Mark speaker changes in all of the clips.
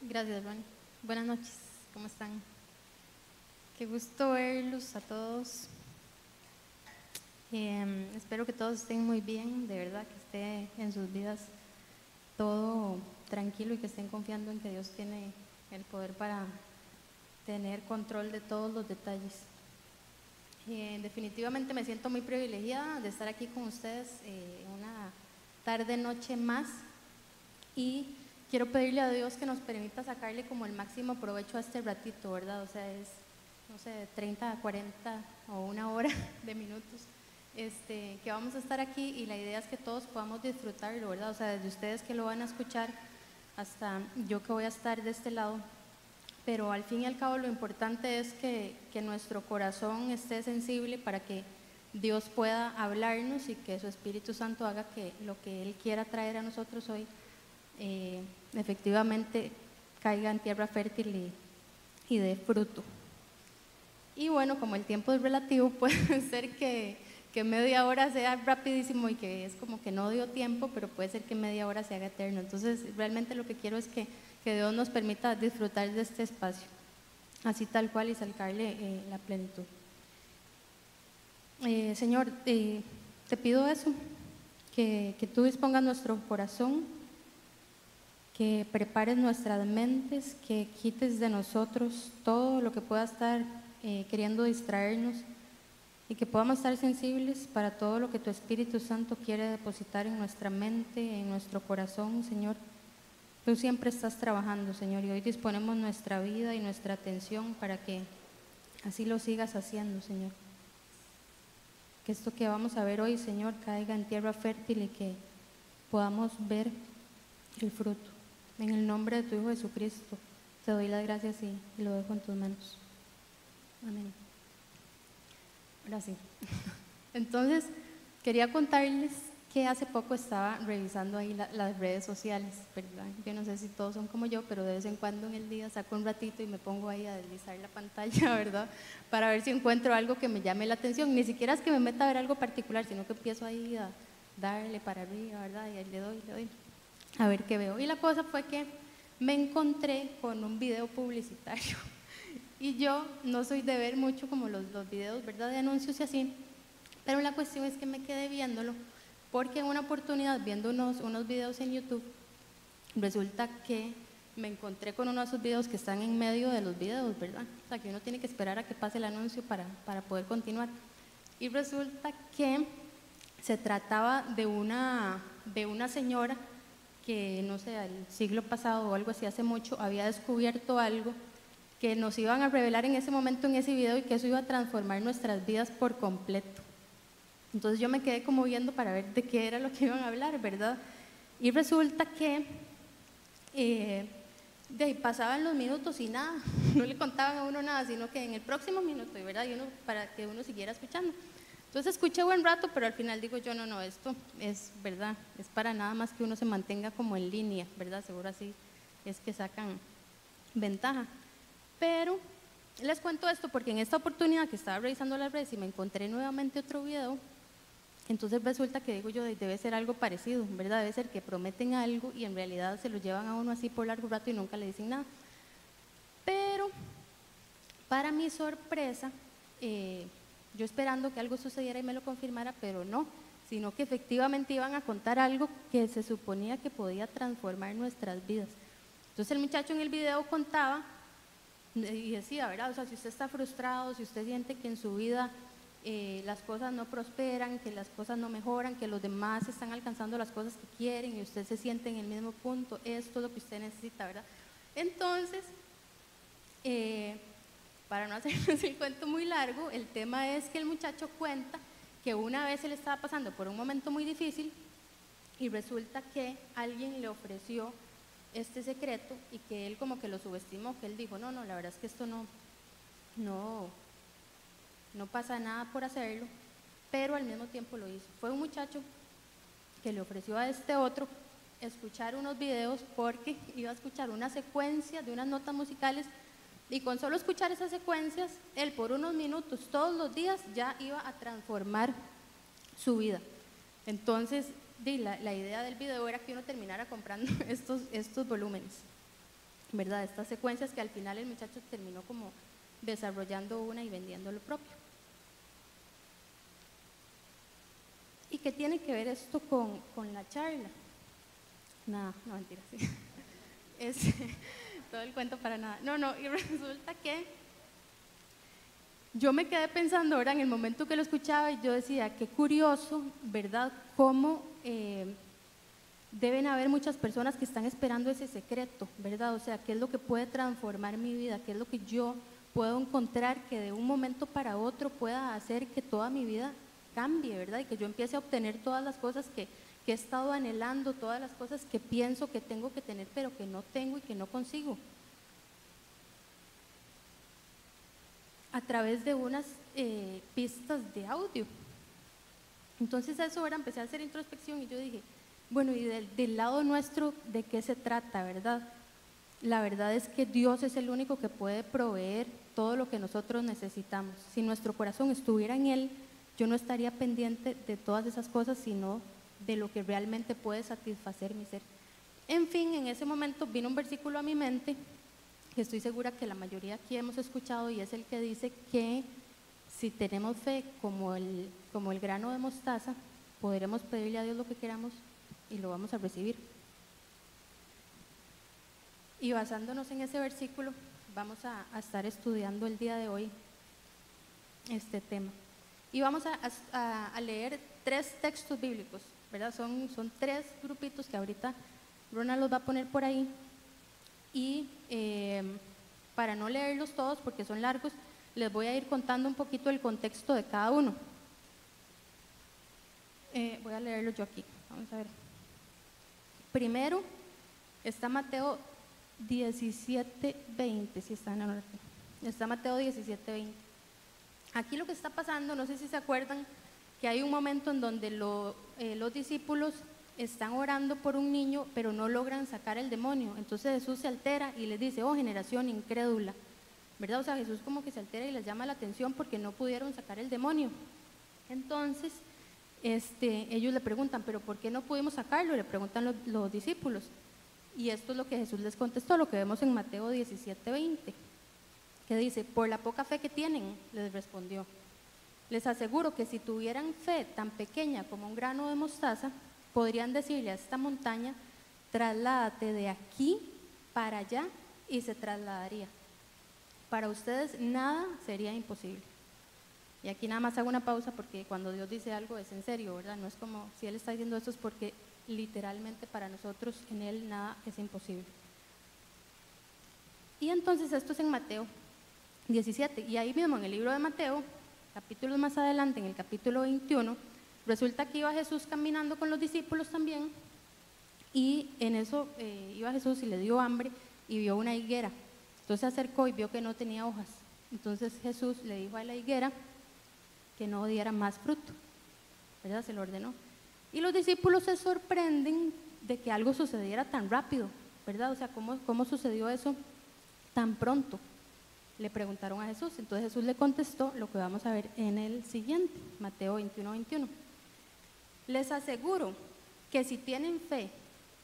Speaker 1: Gracias, Ronnie. Buenas noches, ¿cómo están? Qué gusto verlos a todos. Em, espero que todos estén muy bien, de verdad, que esté en sus vidas todo tranquilo y que estén confiando en que Dios tiene el poder para tener control de todos los detalles. Eh, definitivamente me siento muy privilegiada de estar aquí con ustedes eh, una tarde, noche más y quiero pedirle a Dios que nos permita sacarle como el máximo provecho a este ratito, ¿verdad? O sea, es, no sé, 30 a 40 o una hora de minutos este, que vamos a estar aquí y la idea es que todos podamos disfrutarlo, ¿verdad? O sea, desde ustedes que lo van a escuchar hasta yo que voy a estar de este lado pero al fin y al cabo lo importante es que, que, nuestro corazón esté sensible para que Dios pueda hablarnos y que su Espíritu Santo haga que lo que Él quiera traer a nosotros hoy eh, efectivamente caiga en tierra fértil y, y dé fruto. Y bueno, como el tiempo es relativo, puede ser que, que media hora sea rapidísimo y que es como que no dio tiempo, pero puede ser que media hora se haga eterno. Entonces, realmente lo que quiero es que que Dios nos permita disfrutar de este espacio, así tal cual y sacarle eh, la plenitud. Eh, Señor, eh, te pido eso, que, que tú dispongas nuestro corazón, que prepares nuestras mentes, que quites de nosotros todo lo que pueda estar queriendo distraernos y que podamos estar sensibles para todo lo que tu Espíritu Santo quiere depositar en nuestra mente, en nuestro corazón, Señor. Tú siempre estás trabajando, Señor, y hoy disponemos nuestra vida y nuestra atención para que así lo sigas haciendo, Señor. Que esto que vamos a ver hoy, Señor, caiga en tierra fértil y que podamos ver el fruto. En el nombre de tu Hijo Jesucristo, te doy las gracias y, lo dejo en tus manos. Amén. Ahora sí. Entonces, quería contarles que hace poco estaba revisando ahí las redes sociales, ¿verdad? Yo no sé si todos son como yo, pero de vez en cuando en el día saco un ratito y me pongo ahí a deslizar la pantalla, ¿verdad? Para ver si encuentro algo que me llame la atención. Ni siquiera es que me meta a ver algo particular, sino que empiezo ahí a darle para arriba, ¿verdad? Y ahí le doy, le doy, a ver qué veo. Y la cosa fue que me encontré con un video publicitario. Y yo no soy de ver mucho como los, los videos, ¿verdad? De anuncios y así, pero la cuestión es que me quedé viéndolo porque en una oportunidad, viendo unos, unos videos en YouTube, resulta que me encontré con uno de esos videos que están en medio de los videos, ¿verdad? O sea, que uno tiene que esperar a que pase el anuncio para, para poder continuar. Y resulta que se trataba de una, de una señora que, no sé, el siglo pasado o algo así, hace mucho, había descubierto algo que nos iban a revelar en ese momento en ese video y que eso iba a transformar nuestras vidas por completo. Entonces yo me quedé como viendo para ver de qué era lo que iban a hablar, ¿verdad? Y resulta que eh, de ahí pasaban los minutos y nada, no le contaban a uno nada, sino que en el próximo minuto, ¿verdad? Y uno, para que uno siguiera escuchando. Entonces escuché buen rato, pero al final digo yo, no, no, esto es verdad, es para nada más que uno se mantenga como en línea, ¿verdad? Seguro así es que sacan ventaja. Pero les cuento esto porque en esta oportunidad que estaba revisando las redes y me encontré nuevamente otro video entonces resulta que digo yo, debe ser algo parecido, ¿verdad? Debe ser que prometen algo y en realidad se lo llevan a uno así por largo rato y nunca le dicen nada. Pero, para mi sorpresa, eh, yo esperando que algo sucediera y me lo confirmara, pero no, sino que efectivamente iban a contar algo que se suponía que podía transformar nuestras vidas. Entonces el muchacho en el video contaba y decía, ¿verdad? O sea, si usted está frustrado, si usted siente que en su vida eh, las cosas no prosperan, que las cosas no mejoran, que los demás están alcanzando las cosas que quieren y usted se siente en el mismo punto, esto es lo que usted necesita, ¿verdad? Entonces, eh, para no hacernos el cuento muy largo, el tema es que el muchacho cuenta que una vez él estaba pasando por un momento muy difícil y resulta que alguien le ofreció este secreto y que él como que lo subestimó, que él dijo, no, no, la verdad es que esto no, no, no pasa nada por hacerlo, pero al mismo tiempo lo hizo. Fue un muchacho que le ofreció a este otro escuchar unos videos porque iba a escuchar una secuencia de unas notas musicales y con solo escuchar esas secuencias, él por unos minutos todos los días ya iba a transformar su vida. Entonces, la, la idea del video era que uno terminara comprando estos, estos volúmenes. ¿verdad? Estas secuencias que al final el muchacho terminó como desarrollando una y vendiendo lo propio. ¿Y qué tiene que ver esto con, con la charla? Nada, no mentira, sí. Es todo el cuento para nada. No, no, y resulta que yo me quedé pensando ahora en el momento que lo escuchaba y yo decía, qué curioso, ¿verdad? Cómo eh, deben haber muchas personas que están esperando ese secreto, ¿verdad? O sea, ¿qué es lo que puede transformar mi vida? ¿Qué es lo que yo puedo encontrar que de un momento para otro pueda hacer que toda mi vida cambie, ¿verdad? Y que yo empiece a obtener todas las cosas que, que he estado anhelando, todas las cosas que pienso que tengo que tener, pero que no tengo y que no consigo. A través de unas eh, pistas de audio. Entonces eso era, empecé a hacer introspección y yo dije, bueno, y del, lado nuestro, ¿de qué se trata, verdad? La verdad es que Dios es el único que puede proveer todo lo que nosotros necesitamos. Si nuestro corazón estuviera en Él, yo no estaría pendiente de todas esas cosas, sino de lo que realmente puede satisfacer mi ser. En fin, en ese momento vino un versículo a mi mente que estoy segura que la mayoría aquí hemos escuchado y es el que dice que si tenemos fe como el, como el grano de mostaza, podremos pedirle a Dios lo que queramos y lo vamos a recibir. Y basándonos en ese versículo, vamos a, estar estudiando el día de hoy este tema. Y vamos a, leer tres textos bíblicos, ¿verdad? Son, son tres grupitos que ahorita Ronald los va a poner por ahí. Y eh, para no leerlos todos porque son largos, les voy a ir contando un poquito el contexto de cada uno. Eh, voy a leerlo yo aquí. Vamos a ver. Primero está Mateo 17, 20, si está en. Está Mateo 17, 20. Aquí lo que está pasando, no sé si se acuerdan, que hay un momento en donde eh, los discípulos están orando por un niño, pero no logran sacar el demonio. Entonces Jesús se altera y les dice, oh generación incrédula. ¿Verdad? O sea, Jesús como que se altera y les llama la atención porque no pudieron sacar el demonio. Entonces, este, ellos le preguntan, pero ¿por qué no pudimos sacarlo? Le preguntan los, discípulos. Y esto es lo que Jesús les contestó, lo que vemos en Mateo 17, 20, que dice, por la poca fe que tienen, les respondió. Les aseguro que si tuvieran fe tan pequeña como un grano de mostaza, podrían decirle a esta montaña, trasládate de aquí para allá y se trasladaría. Para ustedes nada sería imposible. Y aquí nada más hago una pausa porque cuando Dios dice algo es en serio, ¿verdad? No es como si Él está diciendo esto es porque literalmente para nosotros en Él nada es imposible. Y entonces esto es en Mateo 17. Y ahí mismo en el libro de Mateo, capítulos más adelante, en el capítulo 21, resulta que iba Jesús caminando con los discípulos también. Y en eso eh, iba Jesús y le dio hambre y vio una higuera. Entonces se acercó y vio que no tenía hojas. Entonces Jesús le dijo a la higuera, que no diera más fruto. ¿Verdad? Se lo ordenó. Y los discípulos se sorprenden de que algo sucediera tan rápido, ¿verdad? O sea, ¿cómo, cómo sucedió eso tan pronto? Le preguntaron a Jesús. Entonces Jesús le contestó lo que vamos a ver en el siguiente, Mateo 21, 21. Les aseguro que si tienen fe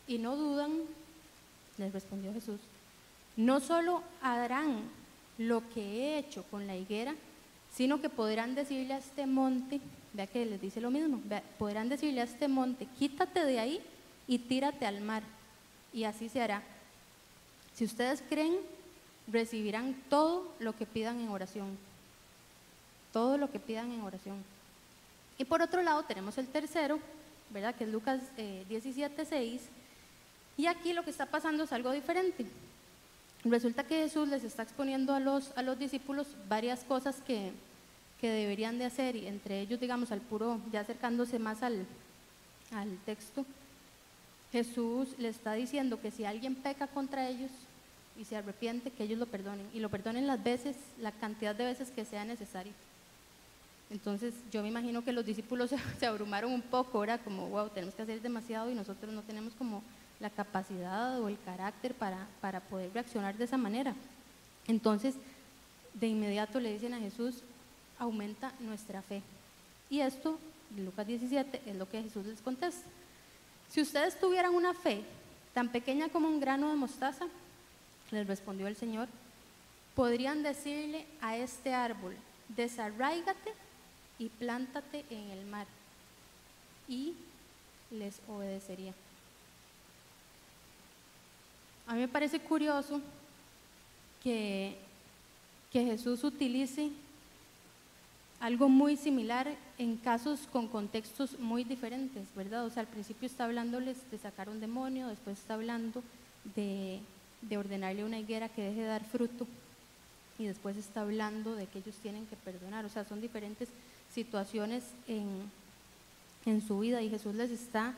Speaker 1: y no dudan, les respondió Jesús, no solo harán lo que he hecho con la higuera, sino que podrán decirle a este monte, vea que les dice lo mismo, podrán decirle a este monte, quítate de ahí y tírate al mar, y así se hará. Si ustedes creen, recibirán todo lo que pidan en oración, todo lo que pidan en oración. Y por otro lado tenemos el tercero, ¿verdad? Que es Lucas 17, eh, 6, y aquí lo que está pasando es algo diferente. Resulta que Jesús les está exponiendo a los, a los discípulos varias cosas que, que deberían de hacer, y entre ellos, digamos, al puro, ya acercándose más al, al texto, Jesús le está diciendo que si alguien peca contra ellos y se arrepiente, que ellos lo perdonen, y lo perdonen las veces, la cantidad de veces que sea necesario. Entonces yo me imagino que los discípulos se, se abrumaron un poco, era como, wow, tenemos que hacer demasiado y nosotros no tenemos como la capacidad o el carácter para, para poder reaccionar de esa manera. Entonces, de inmediato le dicen a Jesús, aumenta nuestra fe. Y esto, Lucas 17, es lo que Jesús les contesta. Si ustedes tuvieran una fe tan pequeña como un grano de mostaza, les respondió el Señor, podrían decirle a este árbol, desarráigate y plántate en el mar, y les obedecería. A mí me parece curioso que, que Jesús utilice algo muy similar en casos con contextos muy diferentes, ¿verdad? O sea, al principio está hablándoles de sacar un demonio, después está hablando de, de ordenarle una higuera que deje de dar fruto y después está hablando de que ellos tienen que perdonar. O sea, son diferentes situaciones en, en su vida y Jesús les está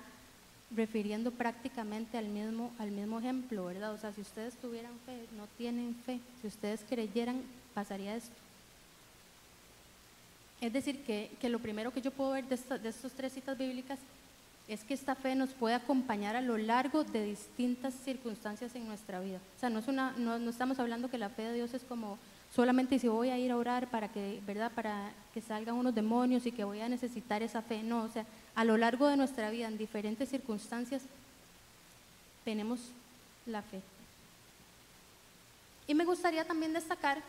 Speaker 1: refiriendo prácticamente al mismo, al mismo ejemplo, ¿verdad? O sea, si ustedes tuvieran fe, no tienen fe, si ustedes creyeran, pasaría esto. Es decir, que, lo primero que yo puedo ver de, estas de estas tres citas bíblicas es que esta fe nos puede acompañar a lo largo de distintas circunstancias en nuestra vida. O sea, no, estamos hablando que la fe de Dios es como solamente si voy a ir a orar para que, ¿verdad? Para que salgan unos demonios y que voy a necesitar esa fe. No, o sea, a lo largo de nuestra vida, en diferentes circunstancias, tenemos la fe. Y me gustaría también destacar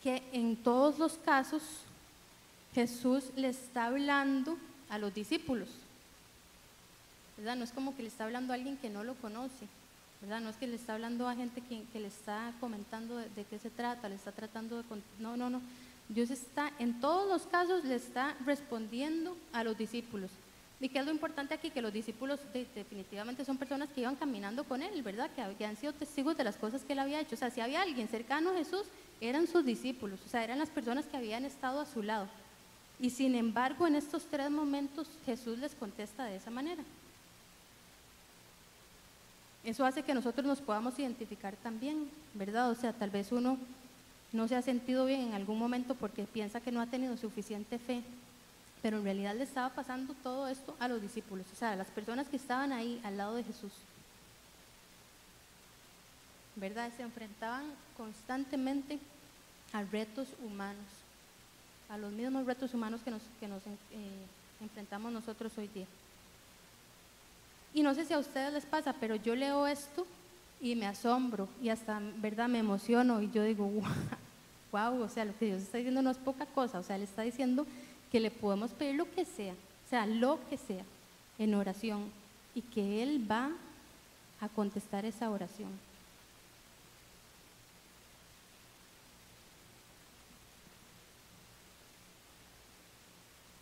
Speaker 1: que en todos los casos Jesús le está hablando a los discípulos. No es como que le está hablando a alguien que no lo conoce, ¿verdad? No es que le está hablando a gente que, le está comentando de, qué se trata, le está tratando de... No, no, no. Dios está, en todos los casos, le está respondiendo a los discípulos. ¿Y qué es lo importante aquí? Que los discípulos definitivamente son personas que iban caminando con Él, ¿verdad? Que, que han sido testigos de las cosas que Él había hecho. O sea, si había alguien cercano a Jesús, eran sus discípulos, o sea, eran las personas que habían estado a su lado. Y sin embargo, en estos tres momentos Jesús les contesta de esa manera. Eso hace que nosotros nos podamos identificar también, ¿verdad? O sea, tal vez uno no se ha sentido bien en algún momento porque piensa que no ha tenido suficiente fe, pero en realidad le estaba pasando todo esto a los discípulos, o sea, a las personas que estaban ahí al lado de Jesús. ¿Verdad? Se enfrentaban constantemente a retos humanos a los mismos retos humanos que nos, eh, enfrentamos nosotros hoy día. Y no sé si a ustedes les pasa, pero yo leo esto y me asombro y hasta, ¿verdad?, me emociono y yo digo, wow, o sea, lo que Dios está diciendo no es poca cosa, o sea, le está diciendo que le podemos pedir lo que sea, o sea, lo que sea, en oración y que Él va a contestar esa oración.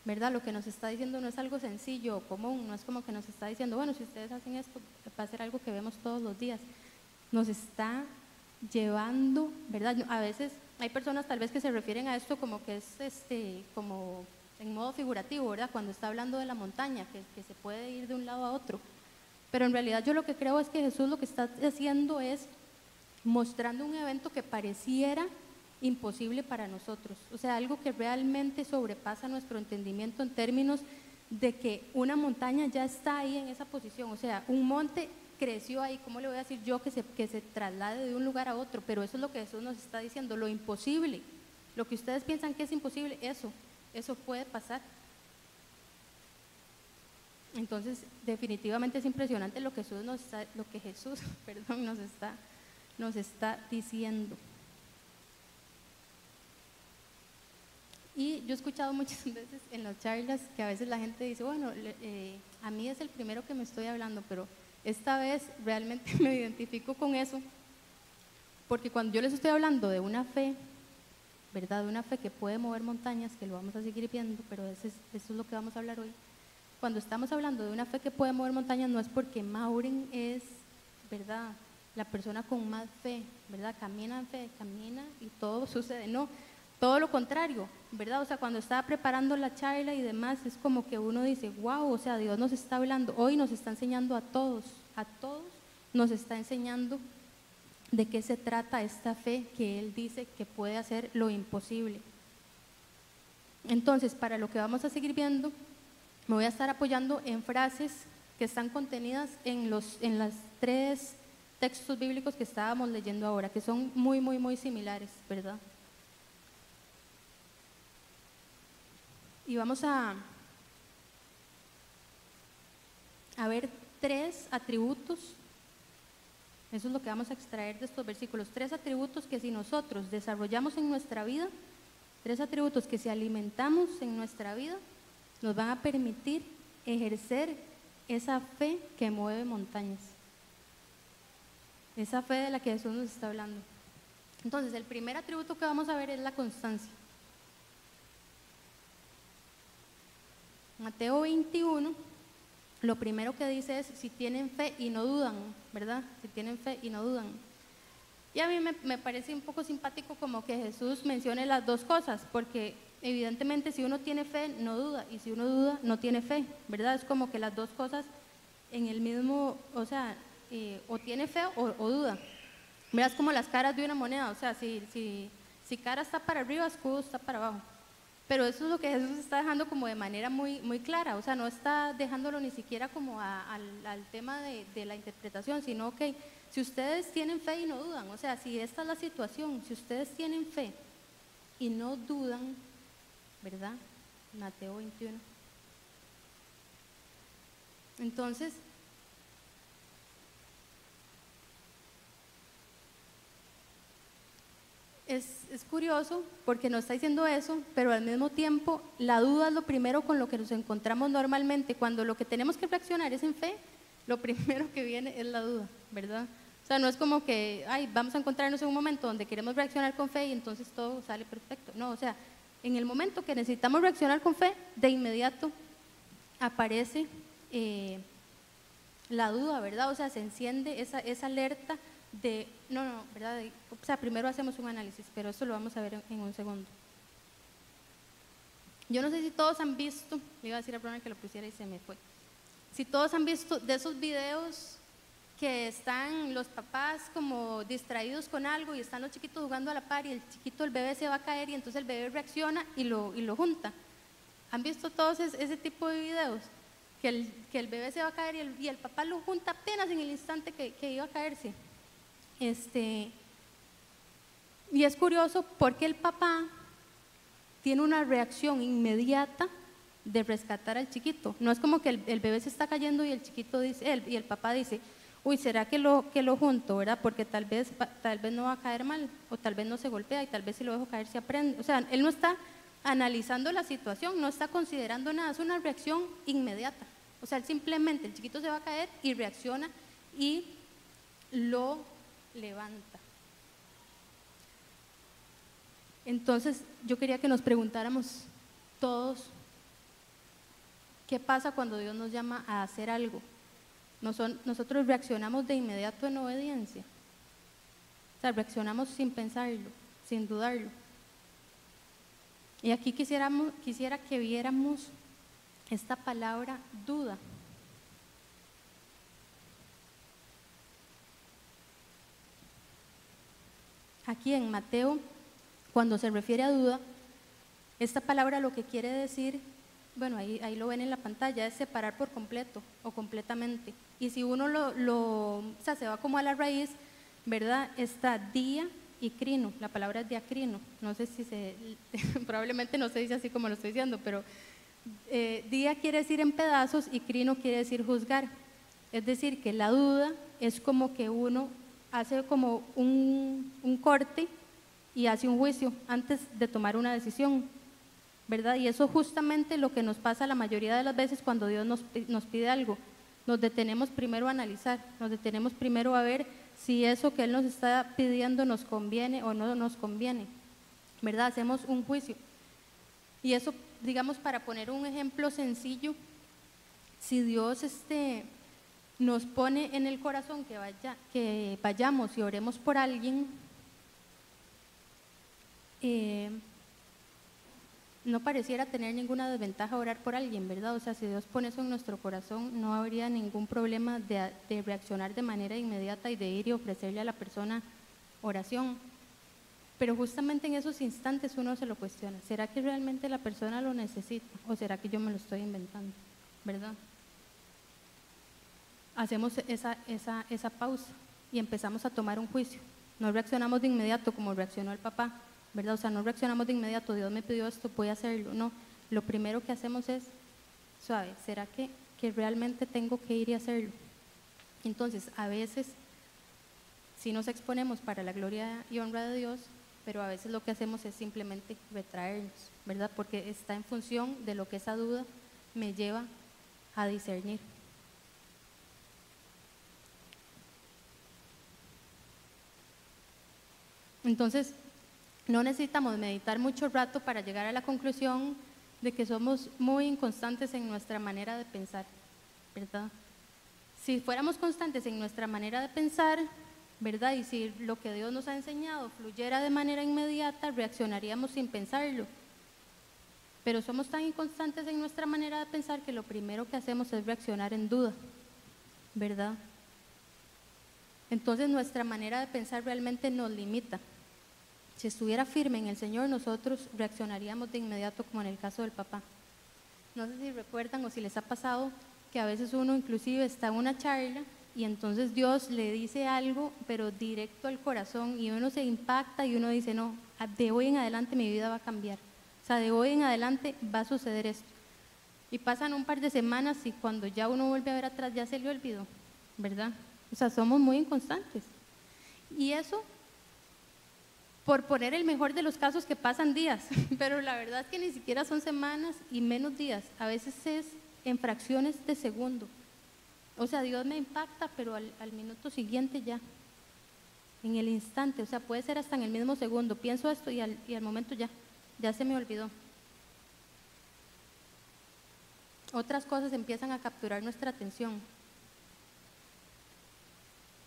Speaker 1: ¿Verdad? Lo que nos está diciendo no es algo sencillo o común, no es como que nos está diciendo, bueno, si ustedes hacen esto, va a ser algo que vemos todos los días. Nos está llevando, ¿verdad? A veces hay personas tal vez que se refieren a esto como que es este, como en modo figurativo, ¿verdad? Cuando está hablando de la montaña, que, que se puede ir de un lado a otro. Pero en realidad yo lo que creo es que Jesús lo que está haciendo es mostrando un evento que pareciera imposible para nosotros. O sea, algo que realmente sobrepasa nuestro entendimiento en términos de que una montaña ya está ahí en esa posición. O sea, un monte creció ahí, ¿cómo le voy a decir yo que se, que se traslade de un lugar a otro? Pero eso es lo que Jesús nos está diciendo, lo imposible. Lo que ustedes piensan que es imposible, eso, eso puede pasar. Entonces, definitivamente es impresionante lo que Jesús nos está, lo que Jesús, perdón, nos está, nos está diciendo. Y yo he escuchado muchas veces en las charlas que a veces la gente dice, bueno, eh, a mí es el primero que me estoy hablando, pero esta vez realmente me identifico con eso, porque cuando yo les estoy hablando de una fe, ¿verdad? De una fe que puede mover montañas, que lo vamos a seguir viendo, pero eso es, eso es lo que vamos a hablar hoy. Cuando estamos hablando de una fe que puede mover montañas, no es porque Maureen es, ¿verdad? La persona con más fe, ¿verdad? Camina en fe, camina y todo sucede. No, todo lo contrario, ¿verdad? O sea, cuando estaba preparando la charla y demás, es como que uno dice, wow, o sea, Dios nos está hablando, hoy nos está enseñando a todos, a todos nos está enseñando de qué se trata esta fe que Él dice que puede hacer lo imposible. Entonces, para lo que vamos a seguir viendo, me voy a estar apoyando en frases que están contenidas en los en las tres textos bíblicos que estábamos leyendo ahora, que son muy, muy, muy similares, ¿verdad? Y vamos a, a ver tres atributos Eso es lo que vamos a extraer de estos versículos. Tres atributos que si nosotros desarrollamos en nuestra vida, tres atributos que si alimentamos en nuestra vida, nos van a permitir ejercer esa fe que mueve montañas. Esa fe de la que Jesús nos está hablando. Entonces, el primer atributo que vamos a ver es la constancia. Mateo 21, lo primero que dice es si tienen fe y no dudan, ¿verdad? Si tienen fe y no dudan. Y a mí me, parece un poco simpático como que Jesús mencione las dos cosas, porque evidentemente si uno tiene fe, no duda, y si uno duda, no tiene fe, ¿verdad? Es como que las dos cosas en el mismo, o sea, eh, o tiene fe o, duda. Verás como las caras de una moneda, o sea, si, si, si cara está para arriba, escudo está para abajo. Pero eso es lo que Jesús está dejando como de manera muy, muy clara, o sea, no está dejándolo ni siquiera como al, tema de, de, la interpretación, sino que si ustedes tienen fe y no dudan, o sea, si esta es la situación, si ustedes tienen fe y no dudan, ¿verdad? Mateo 21. Entonces, es, curioso porque nos está diciendo eso, pero al mismo tiempo la duda es lo primero con lo que nos encontramos normalmente. Cuando lo que tenemos que reaccionar es en fe, lo primero que viene es la duda, ¿verdad? O sea, no es como que, ay, vamos a encontrarnos en un momento donde queremos reaccionar con fe y entonces todo sale perfecto. No, o sea, en el momento que necesitamos reaccionar con fe, de inmediato aparece eh, la duda, ¿verdad? O sea, se enciende esa, esa alerta de, no, no, ¿verdad? o sea, primero hacemos un análisis, pero eso lo vamos a ver en, un segundo. Yo no sé si todos han visto, le iba a decir a Bruno que lo pusiera y se me fue. Si todos han visto de esos videos que están los papás como distraídos con algo y están los chiquitos jugando a la par y el chiquito, el bebé se va a caer y entonces el bebé reacciona y lo, y lo junta. ¿Han visto todos ese, tipo de videos? Que el, que el bebé se va a caer y el, y el papá lo junta apenas en el instante que, que iba a caerse. Este, y es curioso porque el papá tiene una reacción inmediata de rescatar al chiquito. No es como que el, bebé se está cayendo y el chiquito dice, él, y el papá dice, uy, ¿será que lo, que lo junto, verdad? Porque tal vez, tal vez no va a caer mal, o tal vez no se golpea, y tal vez si lo dejo caer se aprende. O sea, él no está analizando la situación, no está considerando nada, es una reacción inmediata. O sea, él simplemente, el chiquito se va a caer y reacciona y lo levanta. Entonces, yo quería que nos preguntáramos todos, ¿qué pasa cuando Dios nos llama a hacer algo? Nosotros reaccionamos de inmediato en obediencia. O sea, reaccionamos sin pensarlo, sin dudarlo. Y aquí quisiéramos, quisiera que viéramos esta palabra duda. Aquí en Mateo, cuando se refiere a duda, esta palabra lo que quiere decir, bueno, ahí, lo ven en la pantalla, es separar por completo o completamente. Y si uno lo, lo o sea, se va como a la raíz, ¿verdad? Está día y crino, la palabra es diacrino, no sé si se, probablemente no se dice así como lo estoy diciendo, pero eh, día quiere decir en pedazos y crino quiere decir juzgar. Es decir, que la duda es como que uno hace como un, corte y hace un juicio antes de tomar una decisión, ¿verdad? Y eso justamente lo que nos pasa la mayoría de las veces cuando Dios nos, nos pide algo. Nos detenemos primero a analizar, nos detenemos primero a ver si eso que Él nos está pidiendo nos conviene o no nos conviene, ¿verdad? Hacemos un juicio. Y eso, digamos, para poner un ejemplo sencillo, si Dios este, nos pone en el corazón que, vaya, que vayamos y oremos por alguien, eh, no pareciera tener ninguna desventaja orar por alguien, ¿verdad? O sea, si Dios pone eso en nuestro corazón, no habría ningún problema de, de reaccionar de manera inmediata y de ir y ofrecerle a la persona oración. Pero justamente en esos instantes uno se lo cuestiona, ¿será que realmente la persona lo necesita o será que yo me lo estoy inventando? ¿Verdad? Hacemos esa, esa, esa pausa y empezamos a tomar un juicio. No reaccionamos de inmediato como reaccionó el papá, ¿verdad? O sea, no reaccionamos de inmediato, Dios me pidió esto, voy a hacerlo. No, lo primero que hacemos es, suave, ¿será que, que realmente tengo que ir y hacerlo? Entonces, a veces sí nos exponemos para la gloria y honra de Dios, pero a veces lo que hacemos es simplemente retraernos, ¿verdad? Porque está en función de lo que esa duda me lleva a discernir. Entonces, no necesitamos meditar mucho rato para llegar a la conclusión de que somos muy inconstantes en nuestra manera de pensar, ¿verdad? Si fuéramos constantes en nuestra manera de pensar, ¿verdad? Y si lo que Dios nos ha enseñado fluyera de manera inmediata, reaccionaríamos sin pensarlo. Pero somos tan inconstantes en nuestra manera de pensar que lo primero que hacemos es reaccionar en duda, ¿verdad? Entonces nuestra manera de pensar realmente nos limita. Si estuviera firme en el Señor, nosotros reaccionaríamos de inmediato como en el caso del papá. No sé si recuerdan o si les ha pasado que a veces uno inclusive está en una charla y entonces Dios le dice algo, pero directo al corazón y uno se impacta y uno dice, no, de hoy en adelante mi vida va a cambiar. O sea, de hoy en adelante va a suceder esto. Y pasan un par de semanas y cuando ya uno vuelve a ver atrás ya se le olvidó, ¿verdad? O sea, somos muy inconstantes. Y eso, por poner el mejor de los casos que pasan días, pero la verdad es que ni siquiera son semanas y menos días. A veces es en fracciones de segundo. O sea, Dios me impacta, pero al, minuto siguiente ya, en el instante, o sea, puede ser hasta en el mismo segundo. Pienso esto y al, y al momento ya, ya se me olvidó. Otras cosas empiezan a capturar nuestra atención.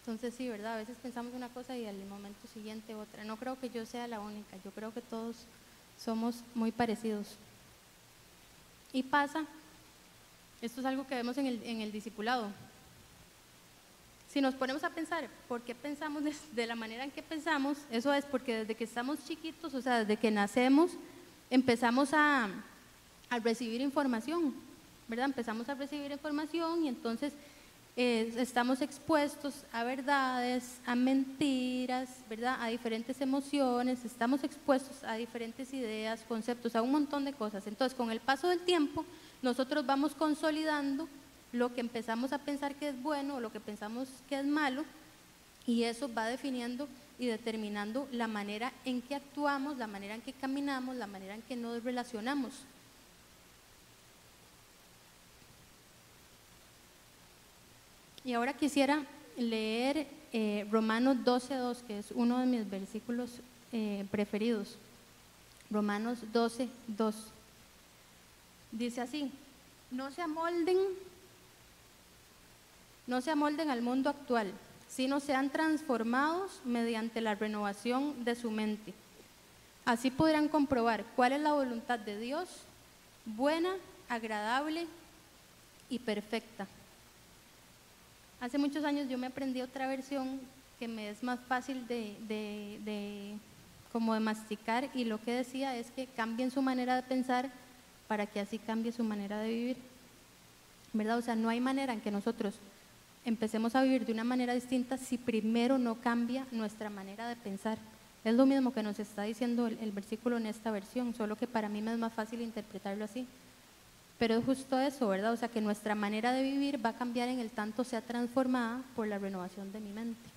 Speaker 1: Entonces sí, ¿verdad? A veces pensamos una cosa y al momento siguiente otra. No creo que yo sea la única, yo creo que todos somos muy parecidos. Y pasa esto es algo que vemos en el, en el discipulado. Si nos ponemos a pensar por qué pensamos de, la manera en que pensamos, eso es porque desde que estamos chiquitos, o sea, desde que nacemos, empezamos a, a recibir información, ¿verdad? Empezamos a recibir información y entonces eh, estamos expuestos a verdades, a mentiras, ¿verdad? A diferentes emociones, estamos expuestos a diferentes ideas, conceptos, a un montón de cosas. Entonces, con el paso del tiempo, nosotros vamos consolidando lo que empezamos a pensar que es bueno o lo que pensamos que es malo y eso va definiendo y determinando la manera en que actuamos, la manera en que caminamos, la manera en que nos relacionamos. Y ahora quisiera leer eh, Romanos 12.2, que es uno de mis versículos eh, preferidos. Romanos 12.2. Dice así, no se amolden, no se amolden al mundo actual, sino sean transformados mediante la renovación de su mente. Así podrán comprobar cuál es la voluntad de Dios, buena, agradable y perfecta. Hace muchos años yo me aprendí otra versión que me es más fácil de, de, como de masticar y lo que decía es que cambien su manera de pensar para que así cambie su manera de vivir. ¿Verdad? O sea, no hay manera en que nosotros empecemos a vivir de una manera distinta si primero no cambia nuestra manera de pensar. Es lo mismo que nos está diciendo el, el, versículo en esta versión, solo que para mí me es más fácil interpretarlo así. Pero es justo eso, ¿verdad? O sea, que nuestra manera de vivir va a cambiar en el tanto sea transformada por la renovación de mi mente.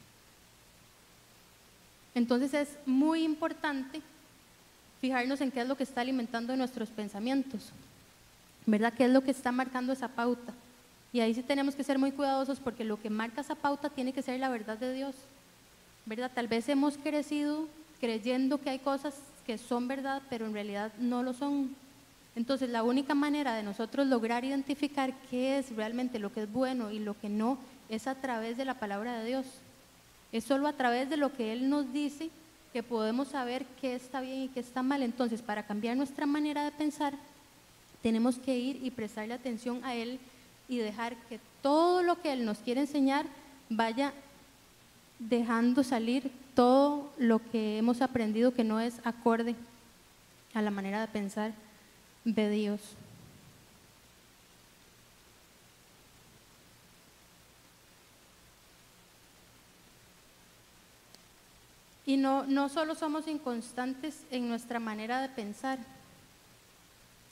Speaker 1: Entonces es muy importante fijarnos en qué es lo que está alimentando nuestros pensamientos, ¿verdad? ¿Qué es lo que está marcando esa pauta? Y ahí sí tenemos que ser muy cuidadosos porque lo que marca esa pauta tiene que ser la verdad de Dios, ¿verdad? Tal vez hemos crecido creyendo que hay cosas que son verdad, pero en realidad no lo son. Entonces, la única manera de nosotros lograr identificar qué es realmente lo que es bueno y lo que no es a través de la palabra de Dios. Es solo a través de lo que Él nos dice que podemos saber qué está bien y qué está mal. Entonces, para cambiar nuestra manera de pensar, tenemos que ir y prestarle atención a Él y dejar que todo lo que Él nos quiere enseñar vaya dejando salir todo lo que hemos aprendido que no es acorde a la manera de pensar de Dios. Y no, no solo somos inconstantes en nuestra manera de pensar,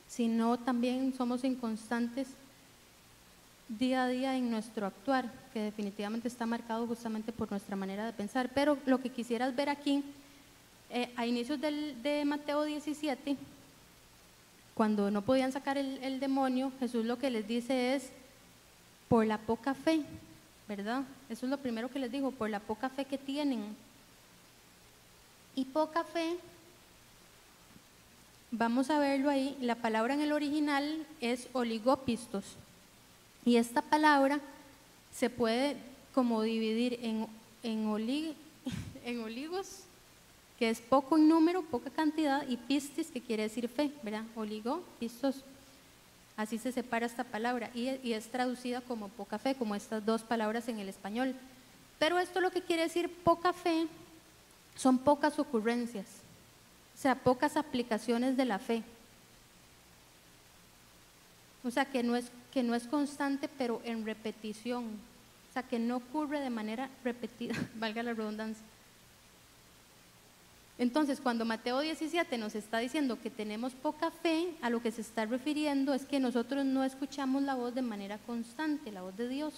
Speaker 1: sino también somos inconstantes día a día en nuestro actuar, que definitivamente está marcado justamente por nuestra manera de pensar. Pero lo que quisieras ver aquí, eh, a inicios del, de Mateo 17, cuando no podían sacar el, demonio, Jesús lo que les dice es, por la poca fe, ¿verdad? Eso es lo primero que les digo, por la poca fe que tienen. Y poca fe, vamos a verlo ahí, la palabra en el original es oligopistos. Y esta palabra se puede como dividir en, en, en oligos, que es poco en número, poca cantidad, y pistis, que quiere decir fe, ¿verdad? Oligo, pistos. Así se separa esta palabra y, es traducida como poca fe, como estas dos palabras en el español. Pero esto lo que quiere decir poca fe son pocas ocurrencias, o sea, pocas aplicaciones de la fe. O sea, que no es, que no es constante, pero en repetición. O sea, que no ocurre de manera repetida, valga la redundancia. Entonces, cuando Mateo 17 nos está diciendo que tenemos poca fe, a lo que se está refiriendo es que nosotros no escuchamos la voz de manera constante, la voz de Dios.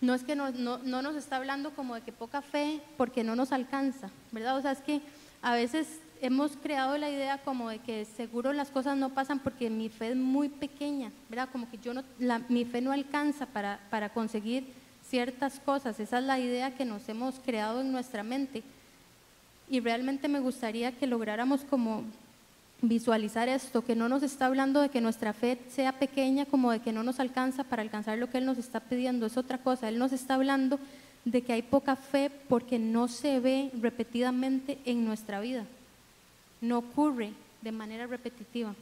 Speaker 1: No es que no, no, no nos está hablando como de que poca fe porque no nos alcanza, ¿verdad? O sea, es que a veces hemos creado la idea como de que seguro las cosas no pasan porque mi fe es muy pequeña, ¿verdad? Como que yo no, la, mi fe no alcanza para, para conseguir ciertas cosas. Esa es la idea que nos hemos creado en nuestra mente. Y realmente me gustaría que lográramos como visualizar esto, que no nos está hablando de que nuestra fe sea pequeña, como de que no nos alcanza para alcanzar lo que Él nos está pidiendo, es otra cosa. Él nos está hablando de que hay poca fe porque no se ve repetidamente en nuestra vida no ocurre de manera repetitiva.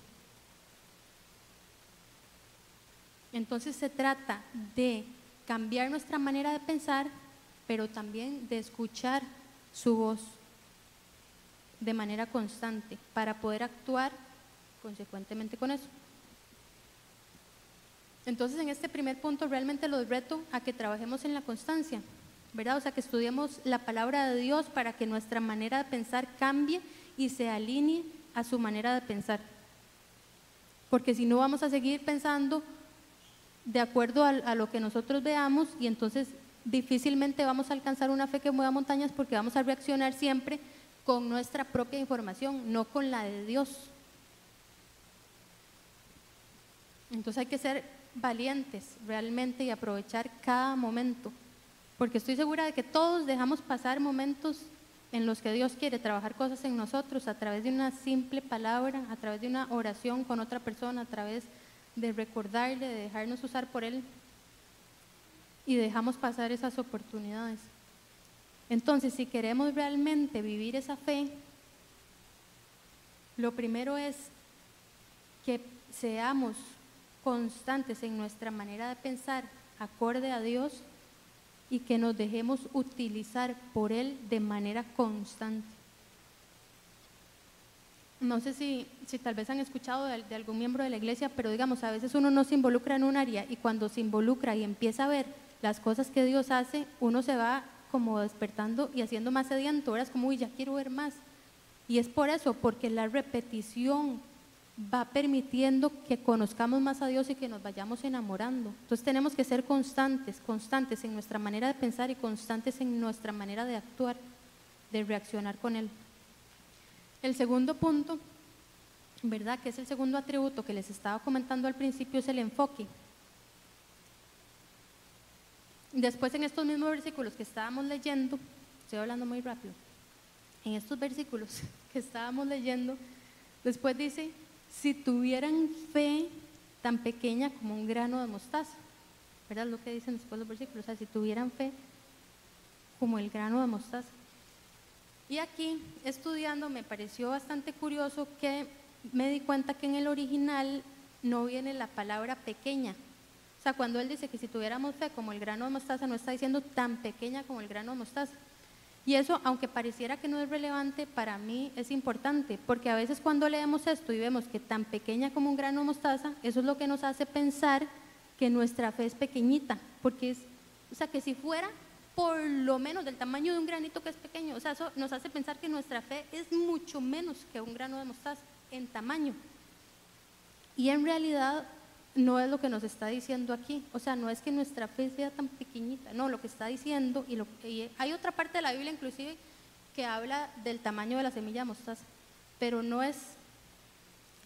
Speaker 1: Entonces se trata de cambiar nuestra manera de pensar, pero también de escuchar su voz de manera constante para poder actuar consecuentemente con eso. Entonces en este primer punto realmente los reto a que trabajemos en la constancia, ¿verdad? O sea, que estudiemos la palabra de Dios para que nuestra manera de pensar cambie y se alinee a su manera de pensar. Porque si no vamos a seguir pensando de acuerdo a, lo que nosotros veamos y entonces difícilmente vamos a alcanzar una fe que mueva montañas porque vamos a reaccionar siempre con nuestra propia información, no con la de Dios. Entonces hay que ser valientes realmente y aprovechar cada momento, porque estoy segura de que todos dejamos pasar momentos en los que Dios quiere trabajar cosas en nosotros a través de una simple palabra, a través de una oración con otra persona, a través de recordarle, de dejarnos usar por Él y dejamos pasar esas oportunidades. Entonces, si queremos realmente vivir esa fe, lo primero es que seamos constantes en nuestra manera de pensar acorde a Dios y que nos dejemos utilizar por Él de manera constante. No sé si, si tal vez han escuchado de, de, algún miembro de la iglesia, pero digamos, a veces uno no se involucra en un área y cuando se involucra y empieza a ver las cosas que Dios hace, uno se va como despertando y haciendo más sediento, ahora es como, uy, ya quiero ver más. Y es por eso, porque la repetición va permitiendo que conozcamos más a Dios y que nos vayamos enamorando. Entonces tenemos que ser constantes, constantes en nuestra manera de pensar y constantes en nuestra manera de actuar, de reaccionar con Él. El segundo punto, ¿verdad? Que es el segundo atributo que les estaba comentando al principio, es el enfoque. Después en estos mismos versículos que estábamos leyendo, estoy hablando muy rápido, en estos versículos que estábamos leyendo, después dice, si tuvieran fe tan pequeña como un grano de mostaza. ¿Verdad? Lo que dicen después los versículos. O sea, si tuvieran fe como el grano de mostaza. Y aquí, estudiando, me pareció bastante curioso que me di cuenta que en el original no viene la palabra pequeña. O sea, cuando él dice que si tuviéramos fe como el grano de mostaza, no está diciendo tan pequeña como el grano de mostaza. Y eso, aunque pareciera que no es relevante, para mí es importante, porque a veces cuando leemos esto y vemos que tan pequeña como un grano de mostaza, eso es lo que nos hace pensar que nuestra fe es pequeñita, porque es, o sea, que si fuera por lo menos del tamaño de un granito que es pequeño, o sea, eso nos hace pensar que nuestra fe es mucho menos que un grano de mostaza en tamaño. Y en realidad no es lo que nos está diciendo aquí. O sea, no es que nuestra fe sea tan pequeñita, no, lo que está diciendo, y, lo, hay otra parte de la Biblia inclusive que habla del tamaño de la semilla de mostaza, pero no es,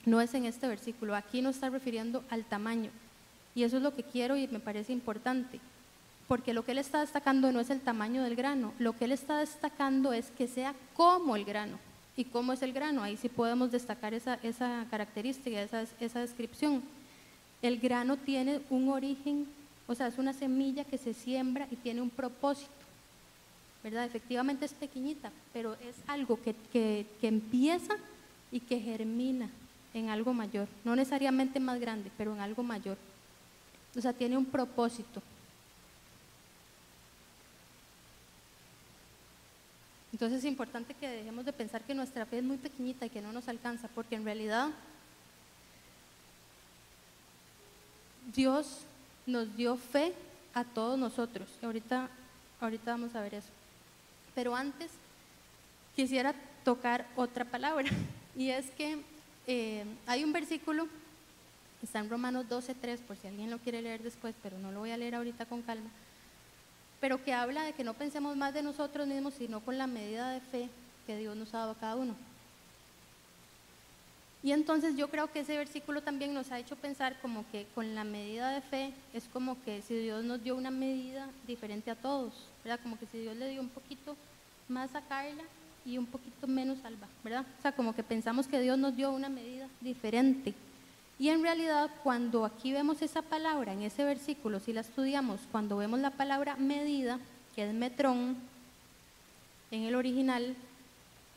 Speaker 1: no es en este versículo, aquí no está refiriendo al tamaño. Y eso es lo que quiero y me parece importante, porque lo que él está destacando no es el tamaño del grano, lo que él está destacando es que sea como el grano. ¿Y cómo es el grano? Ahí sí podemos destacar esa, esa característica, esa, esa descripción. El grano tiene un origen, o sea, es una semilla que se siembra y tiene un propósito. ¿verdad? Efectivamente es pequeñita, pero es algo que, que, que, empieza y que germina en algo mayor, no necesariamente más grande, pero en algo mayor. O sea, tiene un propósito. Entonces es importante que dejemos de pensar que nuestra fe es muy pequeñita y que no nos alcanza, porque en realidad Dios nos dio fe a todos nosotros. Ahorita, ahorita vamos a ver eso. Pero antes quisiera tocar otra palabra, y es que eh, hay un versículo, está en Romanos 12.3, por si alguien lo quiere leer después, pero no lo voy a leer ahorita con calma pero que habla de que no pensemos más de nosotros mismos, sino con la medida de fe que Dios nos ha dado a cada uno. Y entonces yo creo que ese versículo también nos ha hecho pensar como que con la medida de fe es como que si Dios nos dio una medida diferente a todos, ¿verdad? Como que si Dios le dio un poquito más a Carla y un poquito menos a Alba, ¿verdad? O sea, como que pensamos que Dios nos dio una medida diferente. Y en realidad cuando aquí vemos esa palabra en ese versículo, si la estudiamos, cuando vemos la palabra medida, que es metrón, en el original,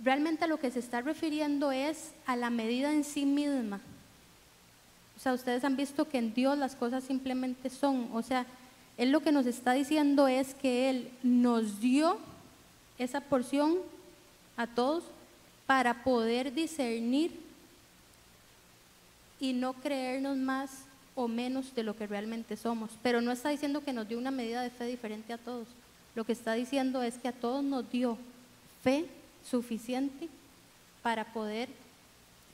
Speaker 1: realmente lo que se está refiriendo es a la medida en sí misma. O sea, ustedes han visto que en Dios las cosas simplemente son. O sea, Él lo que nos está diciendo es que Él nos dio esa porción a todos para poder discernir y no creernos más o menos de lo que realmente somos. Pero no está diciendo que nos dio una medida de fe diferente a todos. Lo que está diciendo es que a todos nos dio fe suficiente para poder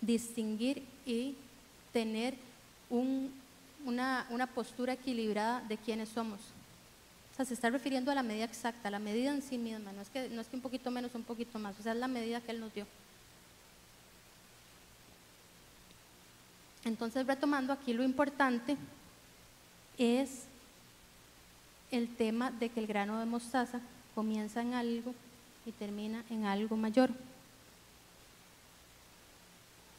Speaker 1: distinguir y tener una, una, postura equilibrada de quiénes somos. O sea, se está refiriendo a la medida exacta, la medida en sí misma, no es que, no es que un poquito menos un poquito más, o sea, es la medida que Él nos dio. Entonces, retomando aquí lo importante es el tema de que el grano de mostaza comienza en algo y termina en algo mayor.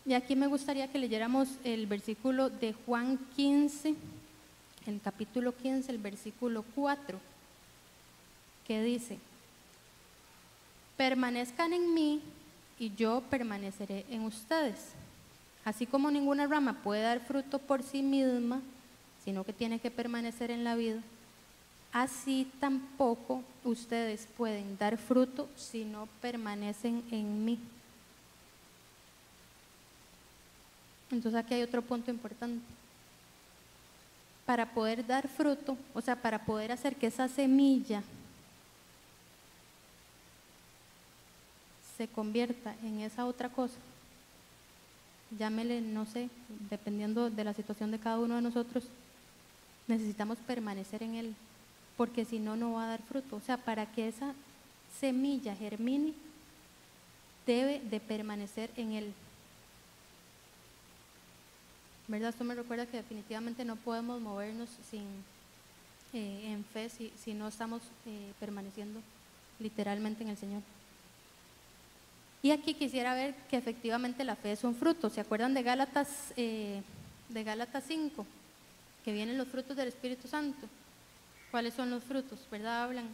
Speaker 1: Y aquí me gustaría que leyéramos el versículo de Juan 15, el capítulo 15, el versículo 4, que dice, permanezcan en mí y yo permaneceré en ustedes. Así como ninguna rama puede dar fruto por sí misma, sino que tiene que permanecer en la vida, así tampoco ustedes pueden dar fruto si no permanecen en mí. Entonces aquí hay otro punto importante. Para poder dar fruto, o sea, para poder hacer que esa semilla se convierta en esa otra cosa, llámele, no sé, dependiendo de la situación de cada uno de nosotros, necesitamos permanecer en Él, porque si no, no va a dar fruto. O sea, para que esa semilla germine, debe de permanecer en Él. ¿Verdad? Esto me recuerda que definitivamente no podemos movernos sin, eh, en fe si, no estamos eh, permaneciendo literalmente en el Señor. Y aquí quisiera ver que efectivamente la fe es un fruto. ¿Se acuerdan de Gálatas, eh, de Gálatas 5? Que vienen los frutos del Espíritu Santo. ¿Cuáles son los frutos? ¿Verdad? Hablan.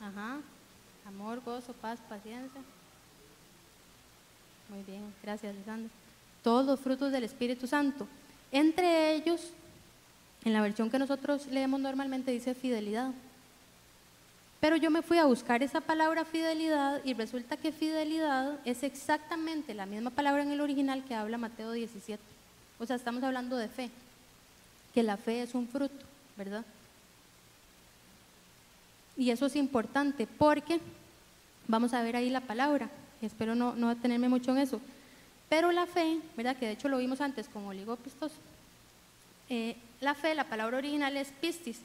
Speaker 1: Ajá. Amor, gozo, paz, paciencia. Muy bien, gracias, Lisandro. Todos los frutos del Espíritu Santo. Entre ellos, en la versión que nosotros leemos normalmente dice fidelidad. Pero yo me fui a buscar esa palabra fidelidad y resulta que fidelidad es exactamente la misma palabra en el original que habla Mateo 17. O sea, estamos hablando de fe, que la fe es un fruto, ¿verdad? Y eso es importante porque vamos a ver ahí la palabra, espero no, no detenerme mucho en eso. Pero la fe, ¿verdad? Que de hecho lo vimos antes con oligopistos, Eh, la fe, la palabra original es pistis,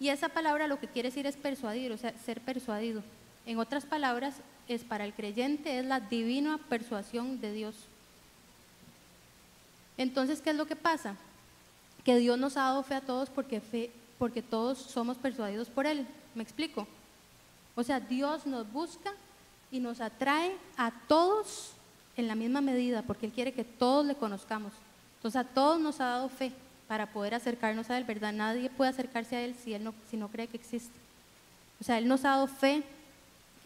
Speaker 1: y esa palabra lo que quiere decir es persuadir, o sea, ser persuadido. En otras palabras, es para el creyente, es la divina persuasión de Dios. Entonces, ¿qué es lo que pasa? Que Dios nos ha dado fe a todos porque, fe, porque todos somos persuadidos por Él. ¿Me explico? O sea, Dios nos busca y nos atrae a todos en la misma medida, porque Él quiere que todos le conozcamos. Entonces, a todos nos ha dado fe para poder acercarnos a Él, ¿verdad? Nadie puede acercarse a Él si, él no, si no cree que existe. O sea, Él nos ha dado fe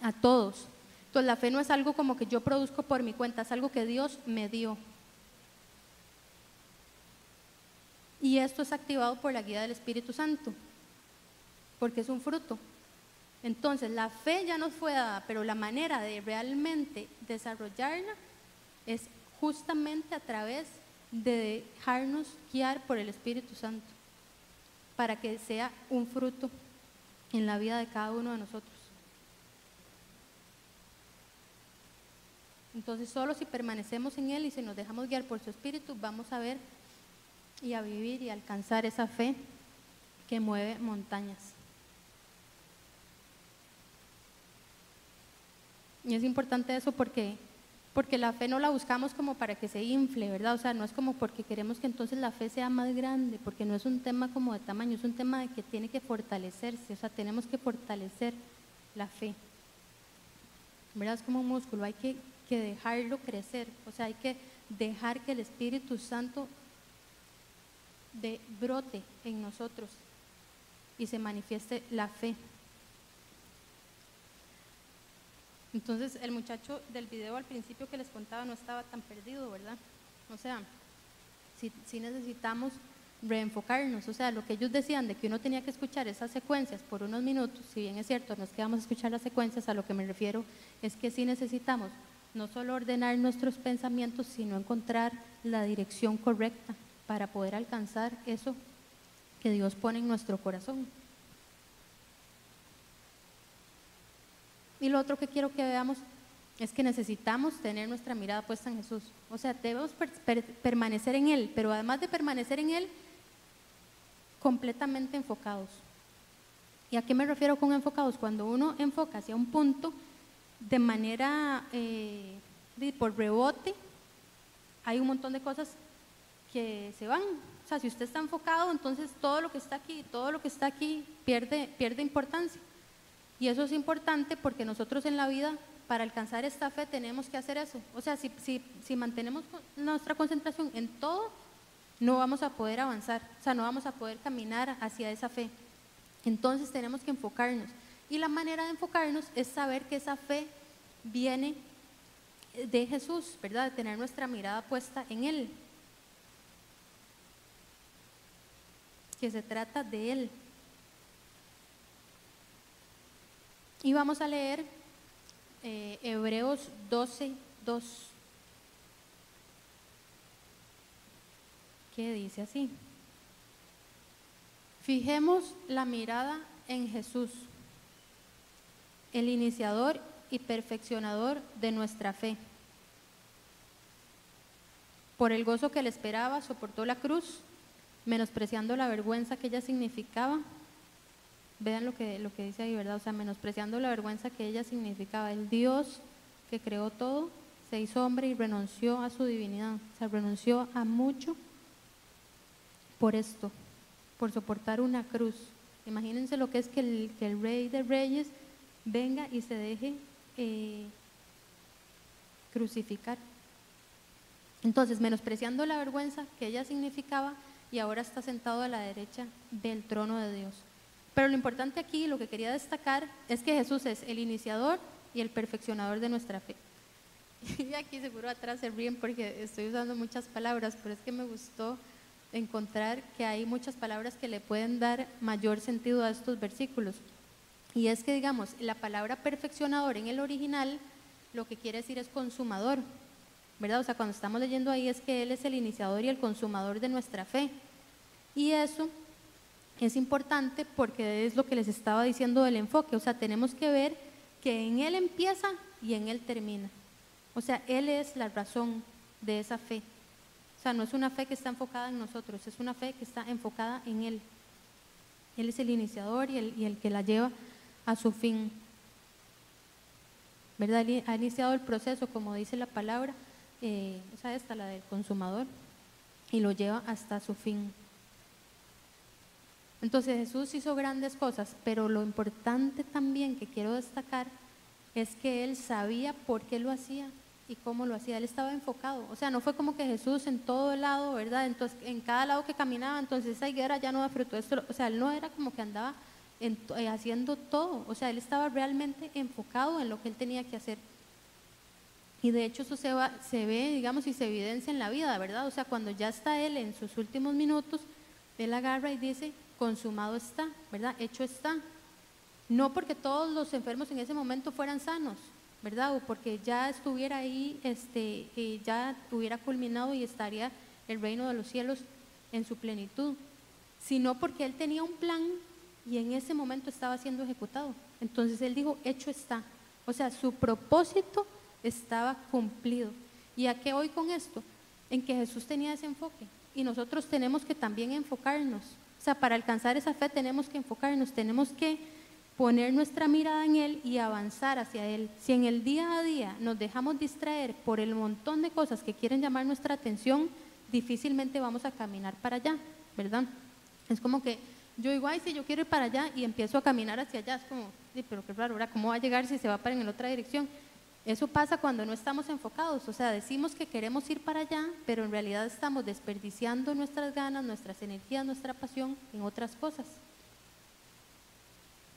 Speaker 1: a todos. Entonces, la fe no es algo como que yo produzco por mi cuenta, es algo que Dios me dio. Y esto es activado por la guía del Espíritu Santo, porque es un fruto. Entonces, la fe ya nos fue dada, pero la manera de realmente desarrollarla es justamente a través de dejarnos guiar por el Espíritu Santo, para que sea un fruto en la vida de cada uno de nosotros. Entonces, solo si permanecemos en Él y si nos dejamos guiar por su Espíritu, vamos a ver y a vivir y alcanzar esa fe que mueve montañas. Y es importante eso porque porque la fe no la buscamos como para que se infle, ¿verdad? O sea, no es como porque queremos que entonces la fe sea más grande, porque no es un tema como de tamaño, es un tema de que tiene que fortalecerse, o sea, tenemos que fortalecer la fe. ¿Verdad? Es como un músculo, hay que, que dejarlo crecer, o sea, hay que dejar que el Espíritu Santo de brote en nosotros y se manifieste la fe. Entonces el muchacho del video al principio que les contaba no estaba tan perdido, ¿verdad? O sea, si, necesitamos reenfocarnos, o sea, lo que ellos decían de que uno tenía que escuchar esas secuencias por unos minutos, si bien es cierto, nos quedamos a escuchar las secuencias, a lo que me refiero es que sí necesitamos no solo ordenar nuestros pensamientos, sino encontrar la dirección correcta para poder alcanzar eso que Dios pone en nuestro corazón. Y lo otro que quiero que veamos es que necesitamos tener nuestra mirada puesta en Jesús. O sea, debemos permanecer en Él, pero además de permanecer en Él, completamente enfocados. ¿Y a qué me refiero con enfocados? Cuando uno enfoca hacia un punto de manera, eh, por rebote, hay un montón de cosas que se van. O sea, si usted está enfocado, entonces todo lo que está aquí, todo lo que está aquí pierde, pierde importancia. Y eso es importante porque nosotros en la vida, para alcanzar esta fe, tenemos que hacer eso. O sea, si, si, mantenemos nuestra concentración en todo, no vamos a poder avanzar, o sea, no vamos a poder caminar hacia esa fe. Entonces tenemos que enfocarnos. Y la manera de enfocarnos es saber que esa fe viene de Jesús, ¿verdad? De tener nuestra mirada puesta en Él. Que se trata de Él. Y vamos a leer eh, Hebreos 12, 2. ¿Qué dice así? Fijemos la mirada en Jesús, el iniciador y perfeccionador de nuestra fe. Por el gozo que le esperaba, soportó la cruz, menospreciando la vergüenza que ella significaba Vean lo que, lo que dice ahí, ¿verdad? O sea, menospreciando la vergüenza que ella significaba. El Dios que creó todo se hizo hombre y renunció a su divinidad. O sea, renunció a mucho por esto, por soportar una cruz. Imagínense lo que es que el, que el rey de reyes venga y se deje eh, crucificar. Entonces, menospreciando la vergüenza que ella significaba y ahora está sentado a la derecha del trono de Dios. Pero lo importante aquí, lo que quería destacar, es que Jesús es el iniciador y el perfeccionador de nuestra fe. Y aquí seguro atrás se ríen porque estoy usando muchas palabras, pero es que me gustó encontrar que hay muchas palabras que le pueden dar mayor sentido a estos versículos. Y es que, digamos, la palabra perfeccionador en el original lo que quiere decir es consumador, ¿verdad? O sea, cuando estamos leyendo ahí es que Él es el iniciador y el consumador de nuestra fe. Y eso es importante porque es lo que les estaba diciendo del enfoque, o sea, tenemos que ver que en Él empieza y en Él termina. O sea, Él es la razón de esa fe. O sea, no es una fe que está enfocada en nosotros, es una fe que está enfocada en Él. Él es el iniciador y el, y el que la lleva a su fin. ¿Verdad? Ha iniciado el proceso, como dice la palabra, eh, o sea, esta, la del consumador, y lo lleva hasta su fin. Entonces Jesús hizo grandes cosas, pero lo importante también que quiero destacar es que él sabía por qué lo hacía y cómo lo hacía. Él estaba enfocado. O sea, no fue como que Jesús en todo lado, ¿verdad? Entonces, en cada lado que caminaba, entonces esa higuera ya no da fruto. Esto, o sea, él no era como que andaba eh, haciendo todo. O sea, él estaba realmente enfocado en lo que él tenía que hacer. Y de hecho eso se, ve, digamos, y se evidencia en la vida, ¿verdad? O sea, cuando ya está él en sus últimos minutos, él agarra y dice, consumado está, ¿verdad? Hecho está. No porque todos los enfermos en ese momento fueran sanos, ¿verdad? O porque ya estuviera ahí, este, eh, ya hubiera culminado y estaría el reino de los cielos en su plenitud, sino porque él tenía un plan y en ese momento estaba siendo ejecutado. Entonces él dijo, hecho está. O sea, su propósito estaba cumplido. ¿Y a qué voy con esto? En que Jesús tenía ese enfoque y nosotros tenemos que también enfocarnos. O sea, para alcanzar esa fe tenemos que enfocarnos, tenemos que poner nuestra mirada en Él y avanzar hacia Él. Si en el día a día nos dejamos distraer por el montón de cosas que quieren llamar nuestra atención, difícilmente vamos a caminar para allá, ¿verdad? Es como que yo digo, ay, si yo quiero ir para allá y empiezo a caminar hacia allá, es como, sí, pero qué raro, ¿cómo va a llegar si se va para en otra dirección? Eso pasa cuando no estamos enfocados, o sea, decimos que queremos ir para allá, pero en realidad estamos desperdiciando nuestras ganas, nuestras energías, nuestra pasión en otras cosas.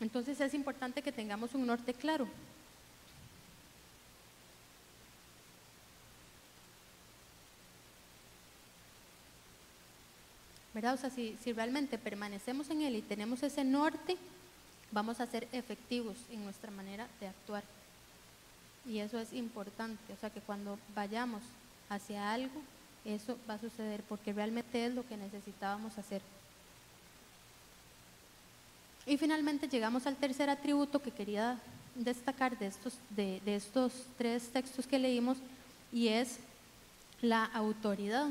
Speaker 1: Entonces es importante que tengamos un norte claro. ¿Verdad? O sea, si, si realmente permanecemos en él y tenemos ese norte, vamos a ser efectivos en nuestra manera de actuar. Y eso es importante, o sea que cuando vayamos hacia algo, eso va a suceder porque realmente es lo que necesitábamos hacer. Y finalmente llegamos al tercer atributo que quería destacar de estos, de, estos tres textos que leímos y es la autoridad.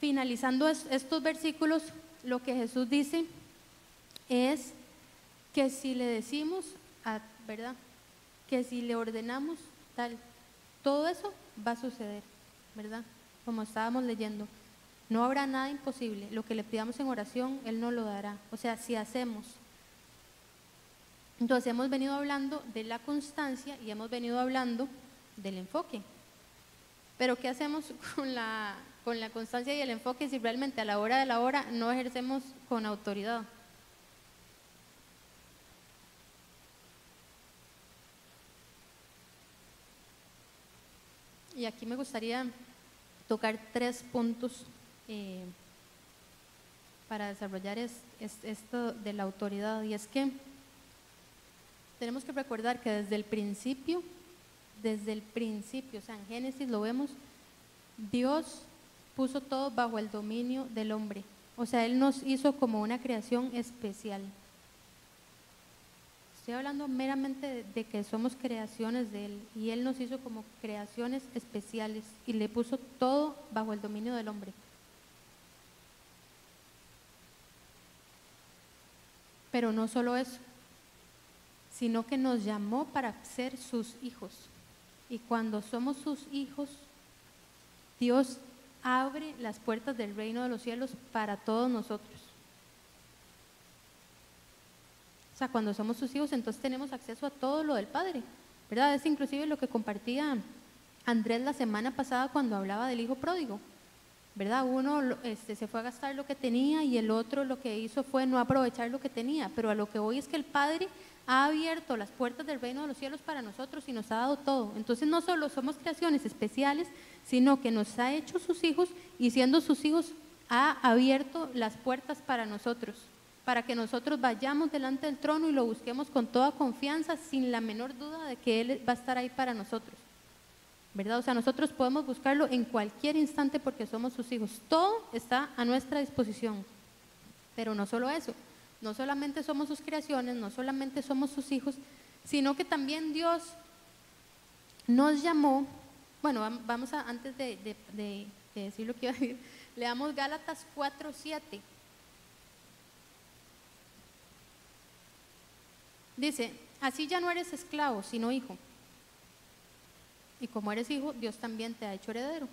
Speaker 1: Finalizando estos versículos, lo que Jesús dice es que si le decimos, a, ¿verdad? Que si le ordenamos tal, todo eso va a suceder, ¿verdad? Como estábamos leyendo. No habrá nada imposible. Lo que le pidamos en oración, Él no lo dará. O sea, si hacemos. Entonces hemos venido hablando de la constancia y hemos venido hablando del enfoque. Pero ¿qué hacemos con la, con la constancia y el enfoque si realmente a la hora de la hora no ejercemos con autoridad? Y aquí me gustaría tocar tres puntos eh, para desarrollar esto de la autoridad. Y es que tenemos que recordar que desde el principio, desde el principio, o sea, en Génesis lo vemos, Dios puso todo bajo el dominio del hombre. O sea, Él nos hizo como una creación especial. Estoy hablando meramente de, que somos creaciones de Él y Él nos hizo como creaciones especiales y le puso todo bajo el dominio del hombre. Pero no solo eso, sino que nos llamó para ser sus hijos. Y cuando somos sus hijos, Dios abre las puertas del reino de los cielos para todos nosotros. O sea, cuando somos sus hijos, entonces tenemos acceso a todo lo del Padre, ¿verdad? Es inclusive lo que compartía Andrés la semana pasada cuando hablaba del hijo pródigo, ¿verdad? Uno este, se fue a gastar lo que tenía y el otro lo que hizo fue no aprovechar lo que tenía, pero a lo que voy es que el Padre ha abierto las puertas del reino de los cielos para nosotros y nos ha dado todo. Entonces no solo somos creaciones especiales, sino que nos ha hecho sus hijos y siendo sus hijos ha abierto las puertas para nosotros para que nosotros vayamos delante del trono y lo busquemos con toda confianza, sin la menor duda de que Él va a estar ahí para nosotros. ¿Verdad? O sea, nosotros podemos buscarlo en cualquier instante porque somos sus hijos. Todo está a nuestra disposición. Pero no solo eso, no solamente somos sus creaciones, no solamente somos sus hijos, sino que también Dios nos llamó bueno, vamos a, antes de, decir lo que iba a decir, leamos Gálatas 4, Dice, así ya no eres esclavo, sino hijo. Y como eres hijo, Dios también te ha hecho heredero.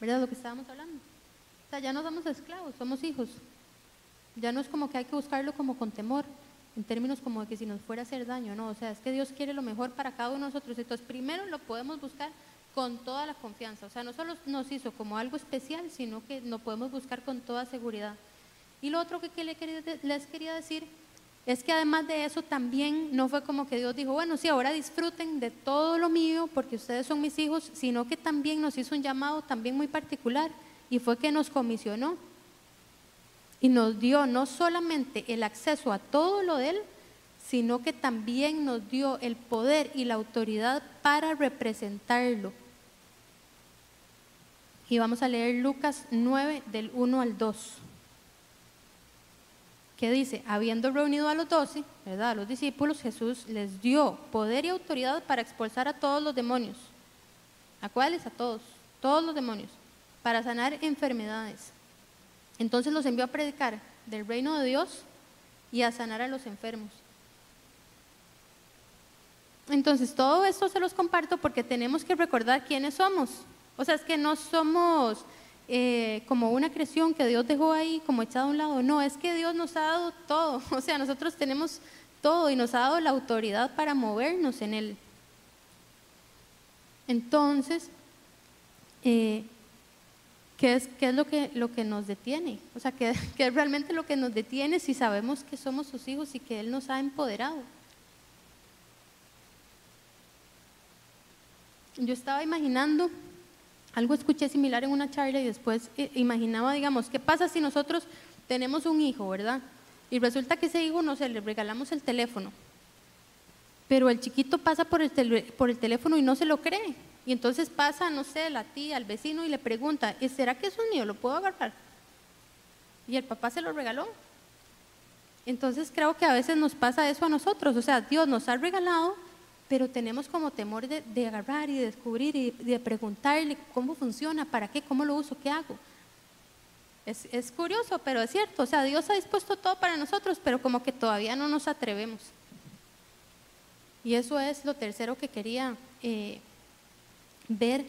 Speaker 1: ¿Verdad lo que estábamos hablando? O sea, ya no somos esclavos, somos hijos. Ya no es como que hay que buscarlo como con temor, en términos como de que si nos fuera a hacer daño, no. O sea, es que Dios quiere lo mejor para cada uno de nosotros. Entonces, primero lo podemos buscar con toda la confianza. O sea, no solo nos hizo como algo especial, sino que lo podemos buscar con toda seguridad. Y lo otro que les quería decir es que además de eso también no fue como que Dios dijo, bueno, sí, ahora disfruten de todo lo mío porque ustedes son mis hijos, sino que también nos hizo un llamado también muy particular y fue que nos comisionó y nos dio no solamente el acceso a todo lo de Él, sino que también nos dio el poder y la autoridad para representarlo. Y vamos a leer Lucas 9 del 1 al 2 que dice, habiendo reunido a los doce, ¿verdad? A los discípulos, Jesús les dio poder y autoridad para expulsar a todos los demonios. ¿A cuáles? A todos, todos los demonios, para sanar enfermedades. Entonces los envió a predicar del reino de Dios y a sanar a los enfermos. Entonces todo esto se los comparto porque tenemos que recordar quiénes somos. O sea, es que no somos eh, como una creación que Dios dejó ahí como echada a un lado. No, es que Dios nos ha dado todo. O sea, nosotros tenemos todo y nos ha dado la autoridad para movernos en Él. Entonces, eh, ¿qué, es, ¿qué es, lo que, lo que nos detiene? O sea, ¿qué, ¿qué es realmente lo que nos detiene si sabemos que somos sus hijos y que Él nos ha empoderado? Yo estaba imaginando algo escuché similar en una charla y después eh, imaginaba, digamos, ¿qué pasa si nosotros tenemos un hijo, verdad? Y resulta que ese hijo, no sé, le regalamos el teléfono. Pero el chiquito pasa por el, por el teléfono y no se lo cree. Y entonces pasa, no sé, la tía, al vecino y le pregunta, ¿será que es un mío? ¿Lo puedo agarrar? Y el papá se lo regaló. Entonces creo que a veces nos pasa eso a nosotros. O sea, Dios nos ha regalado pero tenemos como temor de, agarrar y de descubrir y de preguntarle cómo funciona, para qué, cómo lo uso, qué hago. Es, es, curioso, pero es cierto. O sea, Dios ha dispuesto todo para nosotros, pero como que todavía no nos atrevemos. Y eso es lo tercero que quería eh, ver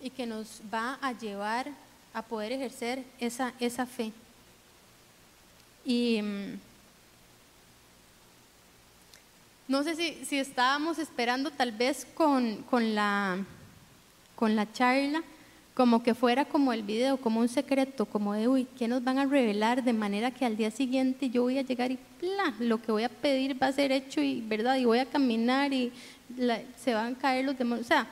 Speaker 1: y que nos va a llevar a poder ejercer esa, esa fe. Y. no sé si, estábamos esperando tal vez con, la, con la charla, como que fuera como el video, como un secreto, como de, uy, ¿qué nos van a revelar? De manera que al día siguiente yo voy a llegar y ¡pla! lo que voy a pedir va a ser hecho y, ¿verdad? Y voy a caminar y se van a caer los demonios. O sea,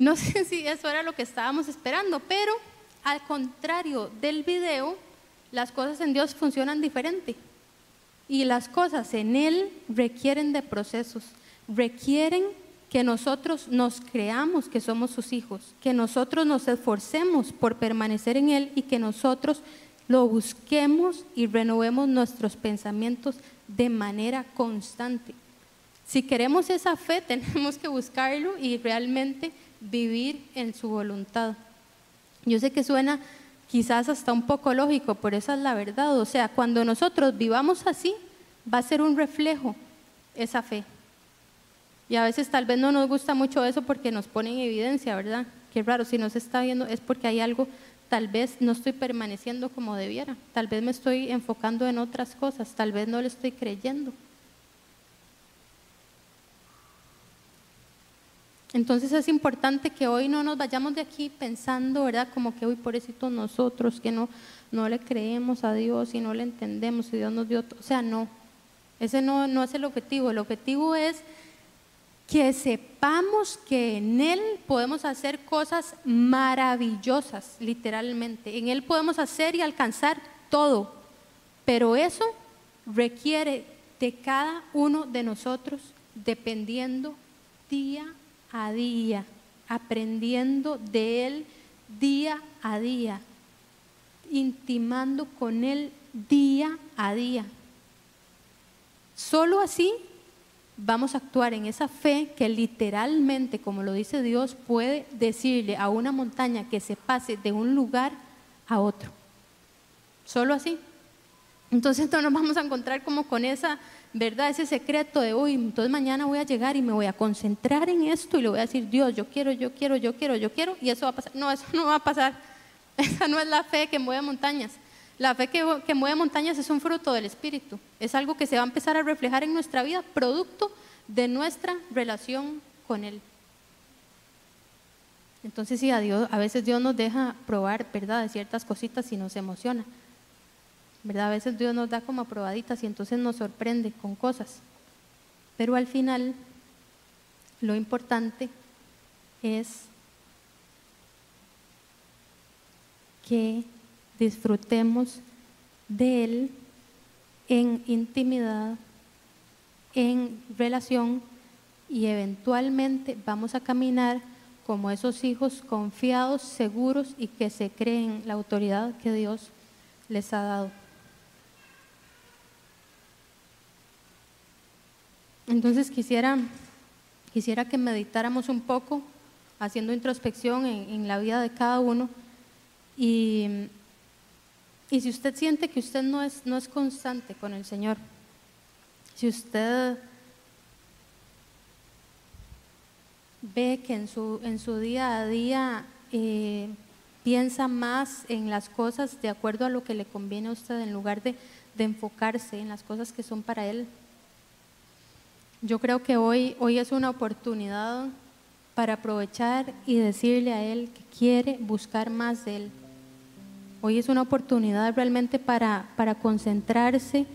Speaker 1: no sé si eso era lo que estábamos esperando, pero al contrario del video, las cosas en Dios funcionan diferente. Y las cosas en Él requieren de procesos, requieren que nosotros nos creamos que somos sus hijos, que nosotros nos esforcemos por permanecer en Él y que nosotros lo busquemos y renovemos nuestros pensamientos de manera constante. Si queremos esa fe, tenemos que buscarlo y realmente vivir en su voluntad. Yo sé que suena quizás hasta un poco lógico, pero esa es la verdad. O sea, cuando nosotros vivamos así, va a ser un reflejo esa fe. Y a veces tal vez no nos gusta mucho eso porque nos pone en evidencia, ¿verdad? Qué raro, si no se está viendo es porque hay algo, tal vez no estoy permaneciendo como debiera, tal vez me estoy enfocando en otras cosas, tal vez no le estoy creyendo. Entonces es importante que hoy no nos vayamos de aquí pensando, ¿verdad? Como que hoy pobrecitos nosotros, que no, no le creemos a Dios y no le entendemos y Dios nos dio, o sea, no. Ese no, no es el objetivo. El objetivo es que sepamos que en Él podemos hacer cosas maravillosas, literalmente. En Él podemos hacer y alcanzar todo. Pero eso requiere de cada uno de nosotros dependiendo día a día, aprendiendo de Él día a día, intimando con Él día a día. Solo así vamos a actuar en esa fe que literalmente, como lo dice Dios, puede decirle a una montaña que se pase de un lugar a otro. Solo así. Entonces no nos vamos a encontrar como con esa verdad, ese secreto de hoy, entonces mañana voy a llegar y me voy a concentrar en esto y le voy a decir, Dios, yo quiero, yo quiero, yo quiero, yo quiero, y eso va a pasar. No, eso no va a pasar. Esa no es la fe que mueve montañas. La fe que, que mueve montañas es un fruto del Espíritu. Es algo que se va a empezar a reflejar en nuestra vida, producto de nuestra relación con Él. Entonces sí, a, Dios, a veces Dios nos deja probar, ¿verdad?, de ciertas cositas y nos emociona. ¿Verdad? A veces Dios nos da como aprobaditas y entonces nos sorprende con cosas. Pero al final, lo importante es que disfrutemos de Él en intimidad, en relación y eventualmente vamos a caminar como esos hijos confiados, seguros y que se creen la autoridad que Dios les ha dado. Entonces quisiera, quisiera que meditáramos un poco, haciendo introspección en, la vida de cada uno. Y, y, si usted siente que usted no es, no es constante con el Señor, si usted ve que en su, en su día a día eh, piensa más en las cosas de acuerdo a lo que le conviene a usted en lugar de, de enfocarse en las cosas que son para Él, yo creo que hoy, hoy es una oportunidad para aprovechar y decirle a Él que quiere buscar más de Él. Hoy es una oportunidad realmente para, para concentrarse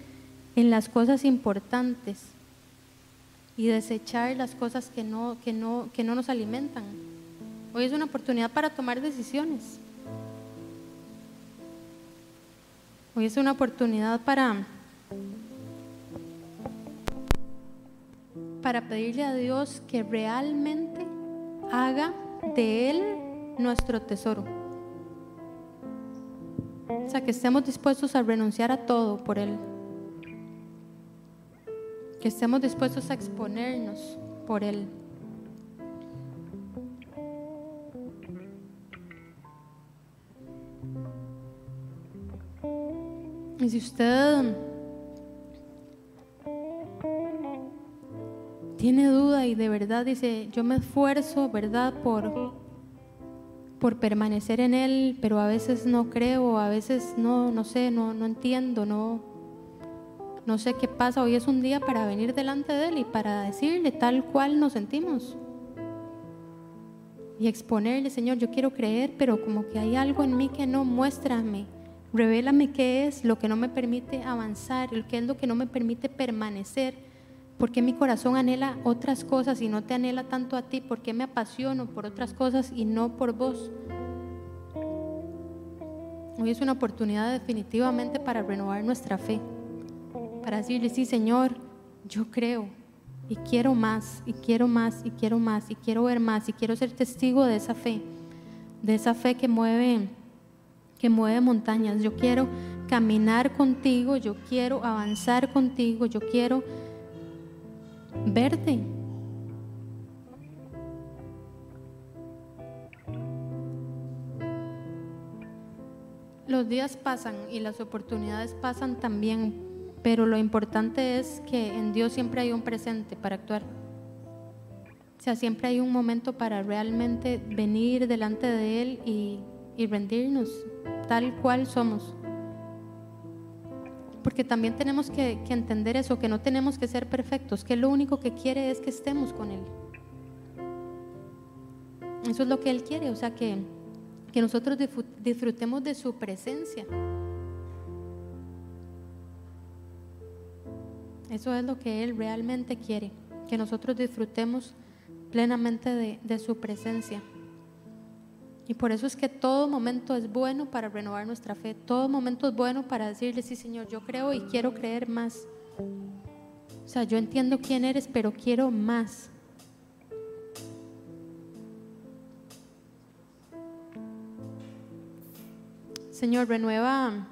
Speaker 1: en las cosas importantes y desechar las cosas que no, que, no, que no nos alimentan. Hoy es una oportunidad para tomar decisiones. Hoy es una oportunidad para para pedirle a Dios que realmente haga de Él nuestro tesoro. O sea, que estemos dispuestos a renunciar a todo por Él. Que estemos dispuestos a exponernos por Él. Y si usted tiene duda y de verdad dice, yo me esfuerzo, ¿verdad? Por, por permanecer en Él, pero a veces no creo, a veces no, no sé, no, no entiendo, no, no sé qué pasa. Hoy es un día para venir delante de Él y para decirle tal cual nos sentimos. Y exponerle, Señor, yo quiero creer, pero como que hay algo en mí que no, muéstrame, revélame qué es lo que no me permite avanzar, qué es lo que no me permite permanecer ¿Por qué mi corazón anhela otras cosas y no te anhela tanto a ti? ¿Por qué me apasiono por otras cosas y no por vos? Hoy es una oportunidad definitivamente para renovar nuestra fe, para decirle, sí Señor, yo creo y quiero más y quiero más y quiero más y quiero ver más y quiero ser testigo de esa fe, de esa fe que mueve, que mueve montañas. Yo quiero caminar contigo, yo quiero avanzar contigo, yo quiero verte. Los días pasan y las oportunidades pasan también, pero lo importante es que en Dios siempre hay un presente para actuar. O sea, siempre hay un momento para realmente venir delante de Él y, y rendirnos tal cual somos porque también tenemos que, entender eso, que no tenemos que ser perfectos, que lo único que quiere es que estemos con Él. Eso es lo que Él quiere, o sea, que, que nosotros disfrutemos de su presencia. Eso es lo que Él realmente quiere, que nosotros disfrutemos plenamente de, de su presencia. Y por eso es que todo momento es bueno para renovar nuestra fe, todo momento es bueno para decirle, sí Señor, yo creo y quiero creer más. O sea, yo entiendo quién eres, pero quiero más. Señor, renueva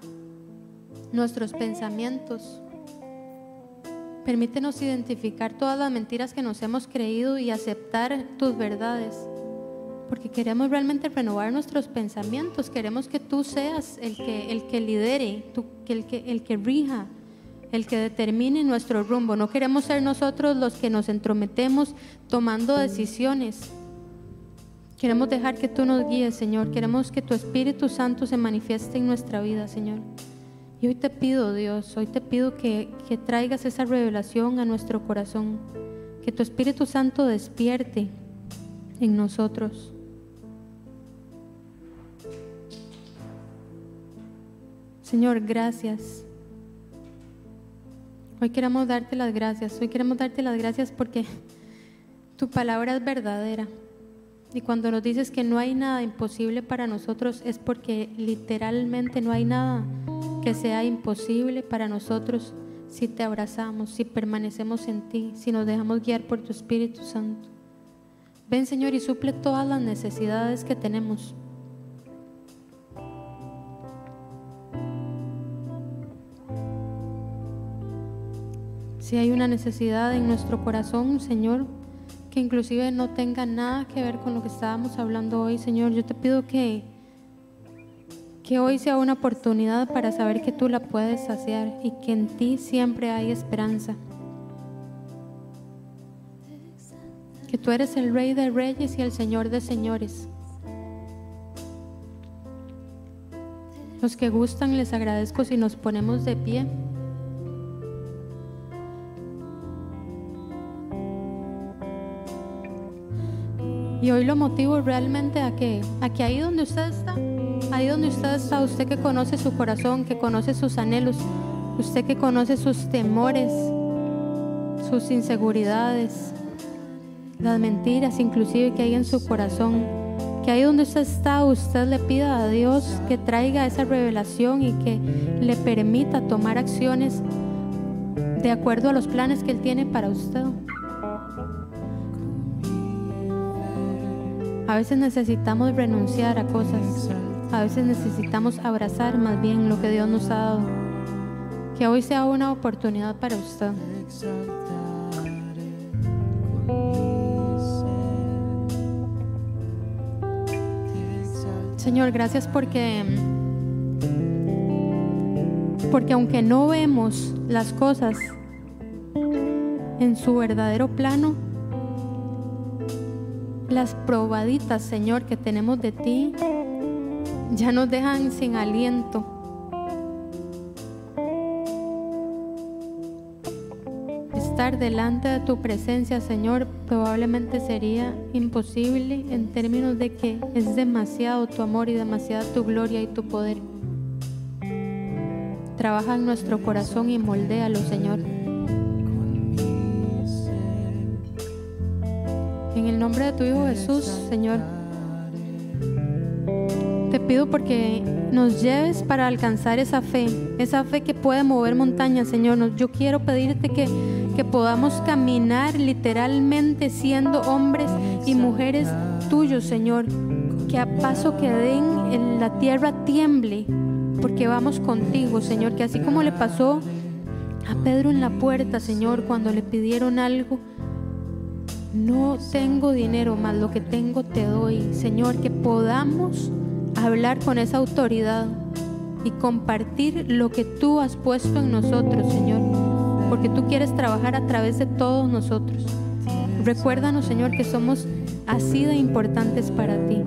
Speaker 1: nuestros pensamientos. Permítenos identificar todas las mentiras que nos hemos creído y aceptar tus verdades. Porque queremos realmente renovar nuestros pensamientos. Queremos que tú seas el que, el que lidere, tú, el, que, el que rija, el que determine nuestro rumbo. No queremos ser nosotros los que nos entrometemos tomando decisiones. Queremos dejar que tú nos guíes, Señor. Queremos que tu Espíritu Santo se manifieste en nuestra vida, Señor. Y hoy te pido, Dios, hoy te pido que, que traigas esa revelación a nuestro corazón. Que tu Espíritu Santo despierte en nosotros. Señor, gracias. Hoy queremos darte las gracias. Hoy queremos darte las gracias porque tu palabra es verdadera. Y cuando nos dices que no hay nada imposible para nosotros es porque literalmente no hay nada que sea imposible para nosotros si te abrazamos, si permanecemos en ti, si nos dejamos guiar por tu Espíritu Santo. Ven Señor y suple todas las necesidades que tenemos. Si hay una necesidad en nuestro corazón, Señor, que inclusive no tenga nada que ver con lo que estábamos hablando hoy, Señor, yo te pido que, que hoy sea una oportunidad para saber que tú la puedes saciar y que en ti siempre hay esperanza. Que tú eres el Rey de Reyes y el Señor de Señores. Los que gustan les agradezco si nos ponemos de pie. Y hoy lo motivo realmente a que, a que ahí donde usted está, ahí donde usted está, usted que conoce su corazón, que conoce sus anhelos, usted que conoce sus temores, sus inseguridades, las mentiras inclusive que hay en su corazón, que ahí donde usted está, usted le pida a Dios que traiga esa revelación y que le permita tomar acciones de acuerdo a los planes que Él tiene para usted. A veces necesitamos renunciar a cosas. A veces necesitamos abrazar más bien lo que Dios nos ha dado. Que hoy sea una oportunidad para usted. Señor, gracias porque porque aunque no vemos las cosas en su verdadero plano, las probaditas, Señor, que tenemos de ti, ya nos dejan sin aliento. Estar delante de tu presencia, Señor, probablemente sería imposible en términos de que es demasiado tu amor y demasiada tu gloria y tu poder. Trabaja en nuestro corazón y moldéalo, Señor. En el nombre de tu Hijo Jesús, Señor, te pido porque nos lleves para alcanzar esa fe, esa fe que puede mover montañas, Señor. Yo quiero pedirte que, que podamos caminar literalmente siendo hombres y mujeres tuyos, Señor. Que a paso que den en la tierra tiemble, porque vamos contigo, Señor. Que así como le pasó a Pedro en la puerta, Señor, cuando le pidieron algo, no tengo dinero, más lo que tengo te doy. Señor, que podamos hablar con esa autoridad y compartir lo que tú has puesto en nosotros, Señor, porque tú quieres trabajar a través de todos nosotros. Recuérdanos, Señor, que somos así de importantes para ti.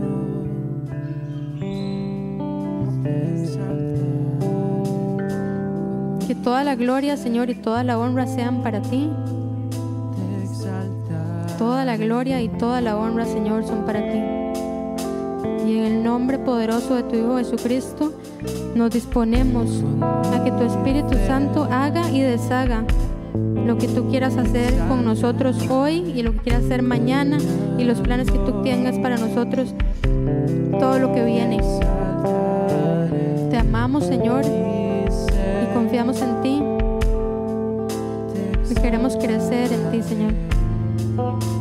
Speaker 1: Que toda la gloria, Señor, y toda la honra sean para ti. Toda la gloria y toda la honra, Señor, son para ti. Y en el nombre poderoso de tu Hijo Jesucristo, nos disponemos a que tu Espíritu Santo haga y deshaga lo que tú quieras hacer con nosotros hoy y lo que quieras hacer mañana y los planes que tú tengas para nosotros, todo lo que viene. Te amamos, Señor, y confiamos en ti. Y queremos crecer en ti, Señor. Thank you.